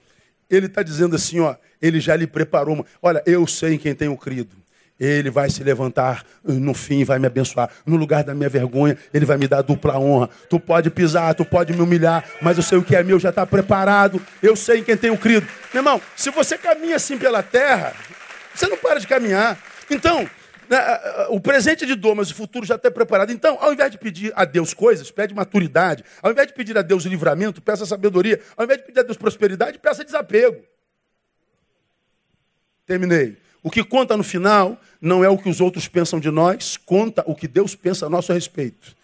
ele está dizendo assim, ó, ele já lhe preparou. Uma... Olha, eu sei em quem tenho crido. Ele vai se levantar no fim, vai me abençoar. No lugar da minha vergonha, ele vai me dar dupla honra. Tu pode pisar, tu pode me humilhar, mas eu sei o que é meu, já está preparado. Eu sei em quem tenho crido. Meu irmão, se você caminha assim pela terra, você não para de caminhar. Então, o presente de dor, mas o futuro já está preparado. Então, ao invés de pedir a Deus coisas, pede maturidade. Ao invés de pedir a Deus livramento, peça sabedoria. Ao invés de pedir a Deus prosperidade, peça desapego. Terminei. O que conta no final não é o que os outros pensam de nós, conta o que Deus pensa a nosso respeito.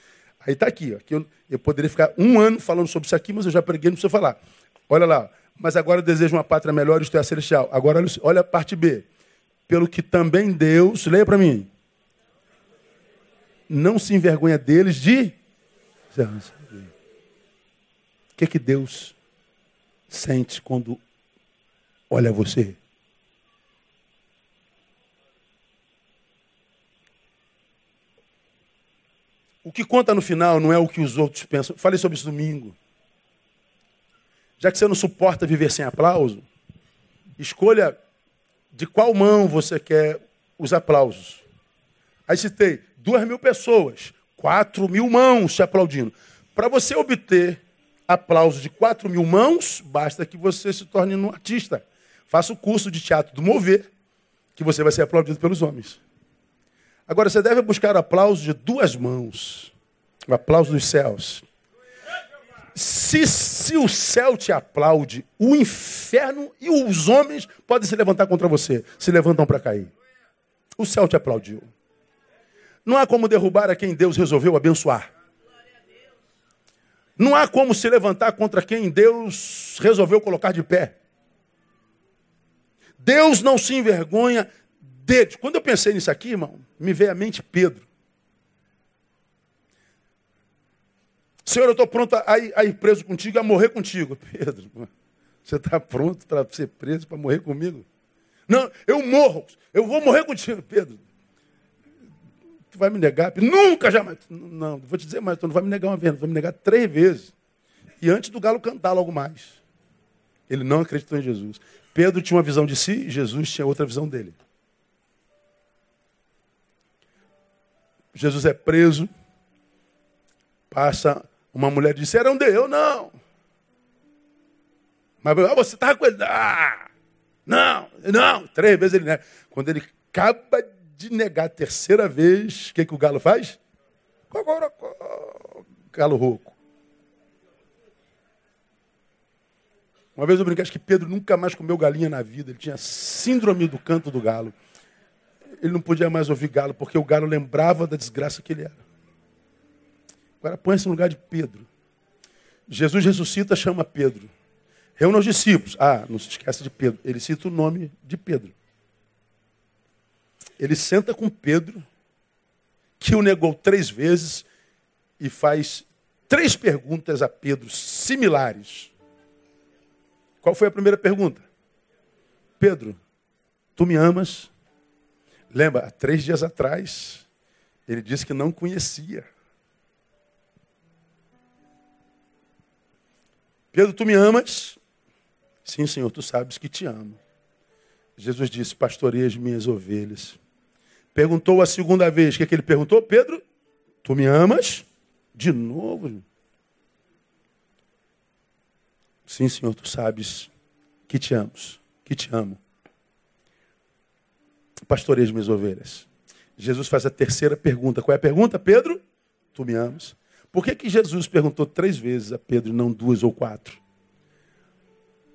Aí está aqui, ó, eu, eu, poderia ficar um ano falando sobre isso aqui, mas eu já preguei, não precisa falar. Olha lá, mas agora eu desejo uma pátria melhor, isto é celestial. Agora olha a parte B pelo que também Deus, leia para mim, não se envergonha deles de. O que, que Deus sente quando olha você. O que conta no final não é o que os outros pensam. Falei sobre isso domingo. Já que você não suporta viver sem aplauso, escolha de qual mão você quer os aplausos. Aí citei duas mil pessoas, quatro mil mãos te aplaudindo. Para você obter aplausos de quatro mil mãos, basta que você se torne um artista. Faça o curso de teatro do mover, que você vai ser aplaudido pelos homens. Agora, você deve buscar aplauso de duas mãos. O aplauso dos céus. Se, se o céu te aplaude, o inferno e os homens podem se levantar contra você. Se levantam para cair. O céu te aplaudiu. Não há como derrubar a quem Deus resolveu abençoar. Não há como se levantar contra quem Deus resolveu colocar de pé. Deus não se envergonha de. Quando eu pensei nisso aqui, irmão, me veio à mente Pedro. Senhor, eu estou pronto a ir, a ir, preso contigo, a morrer contigo. Pedro, você está pronto para ser preso, para morrer comigo? Não, eu morro. Eu vou morrer contigo, Pedro. Tu vai me negar? Nunca, jamais. Não, vou te dizer mais, tu não vai me negar uma vez, tu vai me negar três vezes. E antes do galo cantar logo mais. Ele não acreditou em Jesus. Pedro tinha uma visão de si, Jesus tinha outra visão dele. Jesus é preso, passa uma mulher disse, era um de eu, não. Mas ah, você estava com ele. Ah, não, não. Três vezes ele nega. Quando ele acaba de negar a terceira vez, o que, que o galo faz? Galo rouco. Uma vez eu brinquei, acho que Pedro nunca mais comeu galinha na vida. Ele tinha síndrome do canto do galo. Ele não podia mais ouvir galo, porque o galo lembrava da desgraça que ele era. Agora põe-se no lugar de Pedro. Jesus ressuscita, chama Pedro. Reúne os discípulos. Ah, não se esqueça de Pedro. Ele cita o nome de Pedro. Ele senta com Pedro, que o negou três vezes, e faz três perguntas a Pedro similares. Qual foi a primeira pergunta? Pedro, tu me amas? Lembra, há três dias atrás, ele disse que não conhecia. Pedro, tu me amas? Sim, Senhor, tu sabes que te amo. Jesus disse: Pastorei as minhas ovelhas. Perguntou a segunda vez. O que, é que ele perguntou? Pedro, tu me amas? De novo. Sim, Senhor, tu sabes que te amo. Que te amo. Pastorei as minhas ovelhas. Jesus faz a terceira pergunta. Qual é a pergunta, Pedro? Tu me amas? Por que, que Jesus perguntou três vezes a Pedro e não duas ou quatro?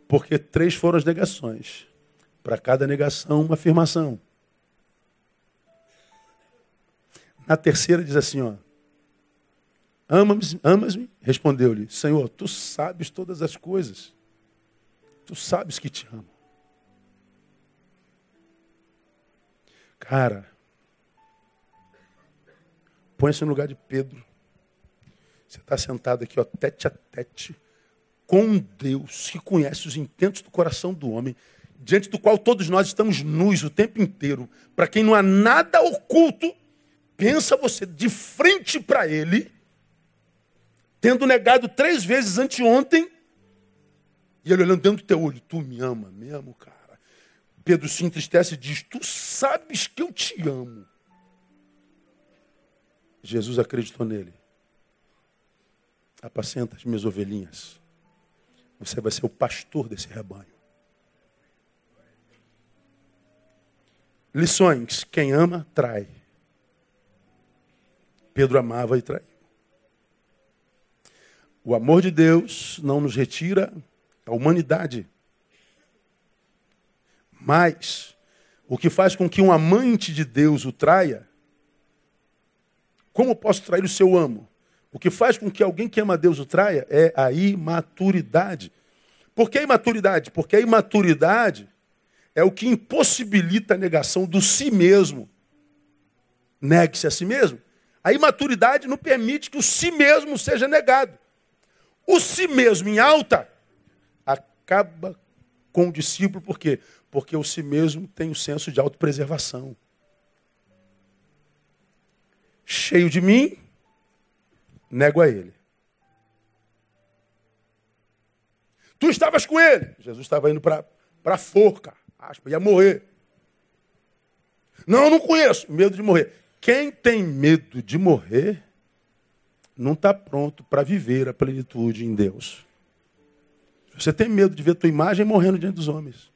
Porque três foram as negações. Para cada negação, uma afirmação. Na terceira diz assim, ó. Amas-me? Amas Respondeu-lhe, Senhor, tu sabes todas as coisas. Tu sabes que te amo. Cara, põe-se no lugar de Pedro. Você está sentado aqui, ó, tete a tete, com Deus, que conhece os intentos do coração do homem, diante do qual todos nós estamos nus o tempo inteiro. Para quem não há nada oculto, pensa você de frente para ele, tendo negado três vezes anteontem, e ele olhando dentro do teu olho, tu me ama mesmo, cara. Pedro se entristece e diz, tu sabes que eu te amo. Jesus acreditou nele apacenta as minhas ovelhinhas. Você vai ser o pastor desse rebanho. Lições: quem ama, trai. Pedro amava e traiu. O amor de Deus não nos retira a humanidade. Mas o que faz com que um amante de Deus o traia, como posso trair o seu amo? O que faz com que alguém que ama Deus o traia é a imaturidade. Por que a imaturidade? Porque a imaturidade é o que impossibilita a negação do si mesmo. Negue-se a si mesmo. A imaturidade não permite que o si mesmo seja negado. O si mesmo em alta acaba com o discípulo, por quê? Porque o si mesmo tem o senso de autopreservação. Cheio de mim, nego a ele. Tu estavas com ele. Jesus estava indo para a forca, aspa, ia morrer. Não, não conheço. Medo de morrer. Quem tem medo de morrer não está pronto para viver a plenitude em Deus. Você tem medo de ver tua imagem morrendo diante dos homens.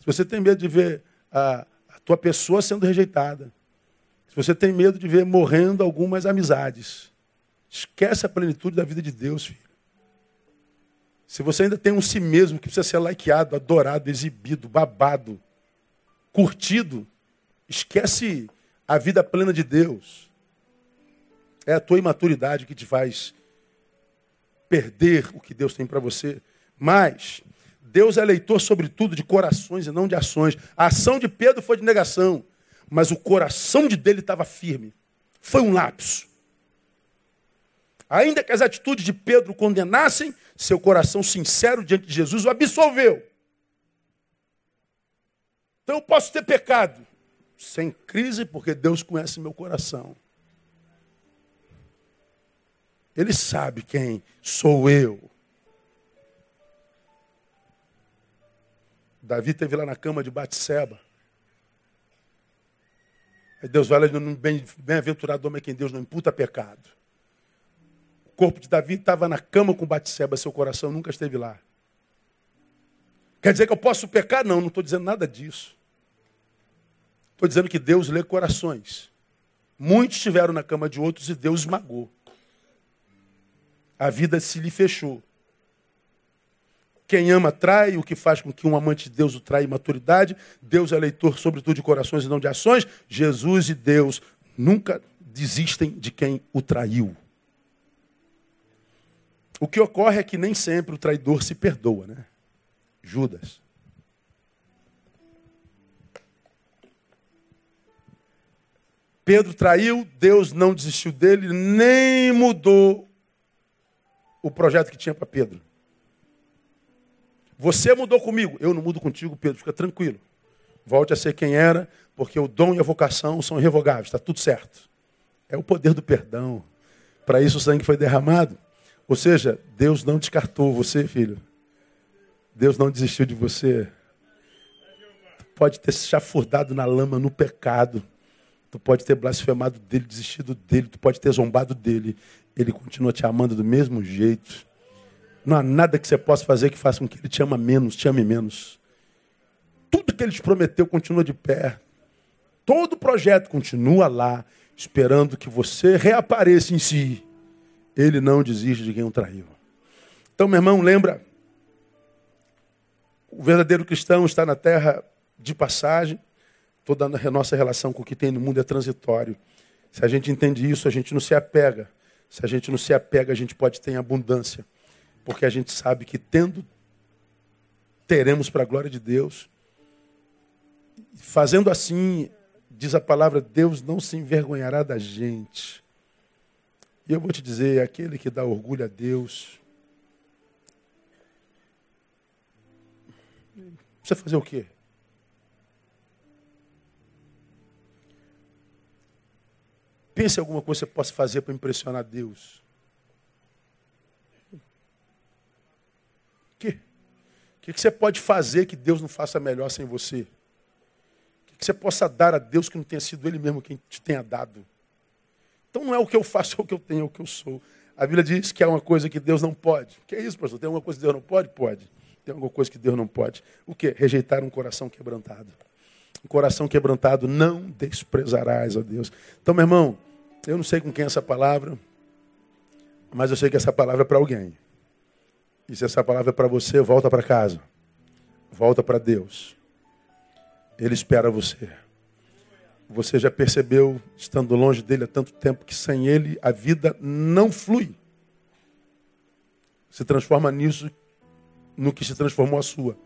Se você tem medo de ver a, a tua pessoa sendo rejeitada. Se você tem medo de ver morrendo algumas amizades. Esquece a plenitude da vida de Deus, filho. Se você ainda tem um si mesmo que precisa ser likeado, adorado, exibido, babado, curtido, esquece a vida plena de Deus. É a tua imaturidade que te faz perder o que Deus tem para você. Mas Deus é leitor, sobretudo, de corações e não de ações. A ação de Pedro foi de negação, mas o coração de dele estava firme. Foi um lapso. Ainda que as atitudes de Pedro condenassem, seu coração sincero diante de Jesus o absolveu. Então eu posso ter pecado, sem crise, porque Deus conhece meu coração. Ele sabe quem sou eu. Davi teve lá na cama de Batseba. Aí Deus no bem-aventurado homem a quem Deus não imputa pecado. Corpo de Davi estava na cama com Batseba, seu coração nunca esteve lá. Quer dizer que eu posso pecar? Não, não estou dizendo nada disso. Estou dizendo que Deus lê corações. Muitos estiveram na cama de outros e Deus esmagou a vida se lhe fechou. Quem ama trai, o que faz com que um amante de Deus o trai maturidade. Deus é leitor, sobretudo, de corações e não de ações. Jesus e Deus nunca desistem de quem o traiu. O que ocorre é que nem sempre o traidor se perdoa, né? Judas. Pedro traiu, Deus não desistiu dele, nem mudou o projeto que tinha para Pedro. Você mudou comigo, eu não mudo contigo, Pedro, fica tranquilo. Volte a ser quem era, porque o dom e a vocação são irrevogáveis, está tudo certo. É o poder do perdão. Para isso o sangue foi derramado. Ou seja, Deus não descartou você, filho. Deus não desistiu de você. Tu pode ter se chafurdado na lama, no pecado. Tu pode ter blasfemado dele, desistido dele, tu pode ter zombado dele. Ele continua te amando do mesmo jeito. Não há nada que você possa fazer que faça com que ele te ama menos, te ame menos. Tudo que ele te prometeu continua de pé. Todo projeto continua lá, esperando que você reapareça em si. Ele não desiste de quem o traiu. Então, meu irmão, lembra, o verdadeiro cristão está na terra de passagem. Toda a nossa relação com o que tem no mundo é transitório. Se a gente entende isso, a gente não se apega se a gente não se apega, a gente pode ter abundância. Porque a gente sabe que tendo, teremos para a glória de Deus. Fazendo assim, diz a palavra, Deus não se envergonhará da gente. E eu vou te dizer, aquele que dá orgulho a Deus, precisa fazer o quê? Pense em alguma coisa que você possa fazer para impressionar Deus. O que? O que você pode fazer que Deus não faça melhor sem você? O que você possa dar a Deus que não tenha sido Ele mesmo quem te tenha dado? Então não é o que eu faço, é o que eu tenho, é o que eu sou. A Bíblia diz que é uma coisa que Deus não pode. O que é isso, pastor? Tem alguma coisa que Deus não pode? Pode. Tem alguma coisa que Deus não pode. O que? Rejeitar um coração quebrantado. Um coração quebrantado não desprezarás a Deus. Então, meu irmão, eu não sei com quem é essa palavra, mas eu sei que essa palavra é para alguém. E se essa palavra é para você, volta para casa. Volta para Deus. Ele espera você. Você já percebeu, estando longe dele há tanto tempo, que sem ele a vida não flui. Se transforma nisso, no que se transformou a sua.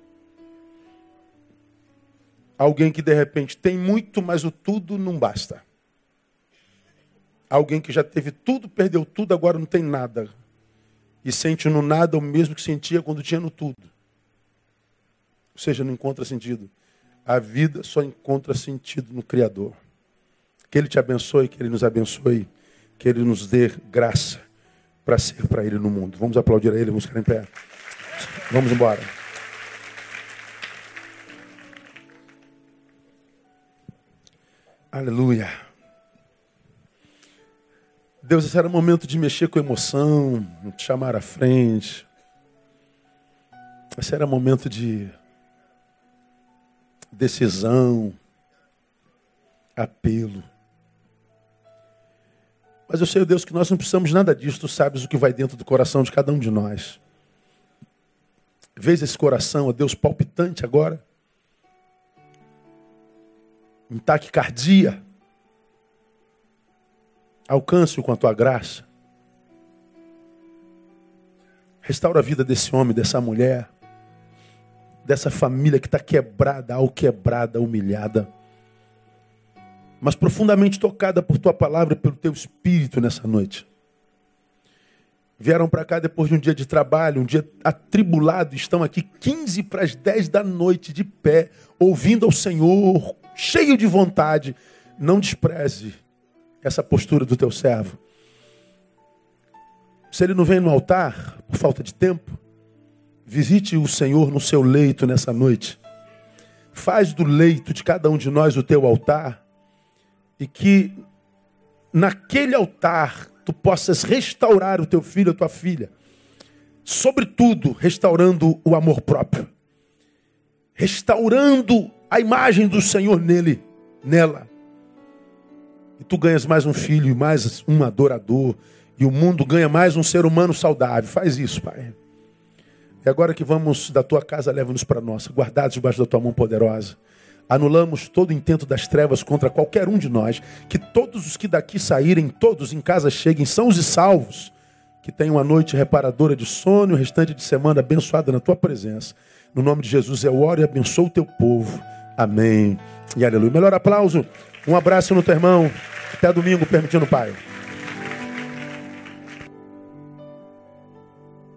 Alguém que de repente tem muito, mas o tudo não basta. Alguém que já teve tudo, perdeu tudo, agora não tem nada. E sente no nada o mesmo que sentia quando tinha no tudo. Ou seja, não encontra sentido. A vida só encontra sentido no Criador. Que Ele te abençoe, que Ele nos abençoe, que Ele nos dê graça para ser para Ele no mundo. Vamos aplaudir a Ele, vamos ficar em pé. Vamos embora. Aleluia. Deus, esse era o momento de mexer com emoção, te chamar à frente. Esse era o momento de decisão, apelo. Mas eu sei, Deus, que nós não precisamos nada disso. Tu sabes o que vai dentro do coração de cada um de nós. Vês esse coração, ó Deus, palpitante agora? Em taquicardia. Alcance-o com a tua graça. Restaura a vida desse homem, dessa mulher, dessa família que está quebrada, ao quebrada, humilhada, mas profundamente tocada por tua palavra e pelo teu espírito nessa noite vieram para cá depois de um dia de trabalho, um dia atribulado, estão aqui 15 para as 10 da noite, de pé, ouvindo ao Senhor, cheio de vontade. Não despreze essa postura do teu servo. Se ele não vem no altar, por falta de tempo, visite o Senhor no seu leito nessa noite. Faz do leito de cada um de nós o teu altar e que naquele altar tu possas restaurar o teu filho, a tua filha. Sobretudo, restaurando o amor próprio. Restaurando a imagem do Senhor nele, nela. E tu ganhas mais um filho, mais um adorador. E o mundo ganha mais um ser humano saudável. Faz isso, Pai. E agora que vamos da tua casa, leva-nos para nossa, guardados debaixo da tua mão poderosa. Anulamos todo intento das trevas contra qualquer um de nós. Que todos os que daqui saírem, todos em casa cheguem sãos e salvos. Que tenham uma noite reparadora de sono e o restante de semana abençoada na tua presença. No nome de Jesus eu oro e abençoo o teu povo. Amém. E aleluia. Melhor aplauso. Um abraço no teu irmão. Até domingo, permitindo o Pai.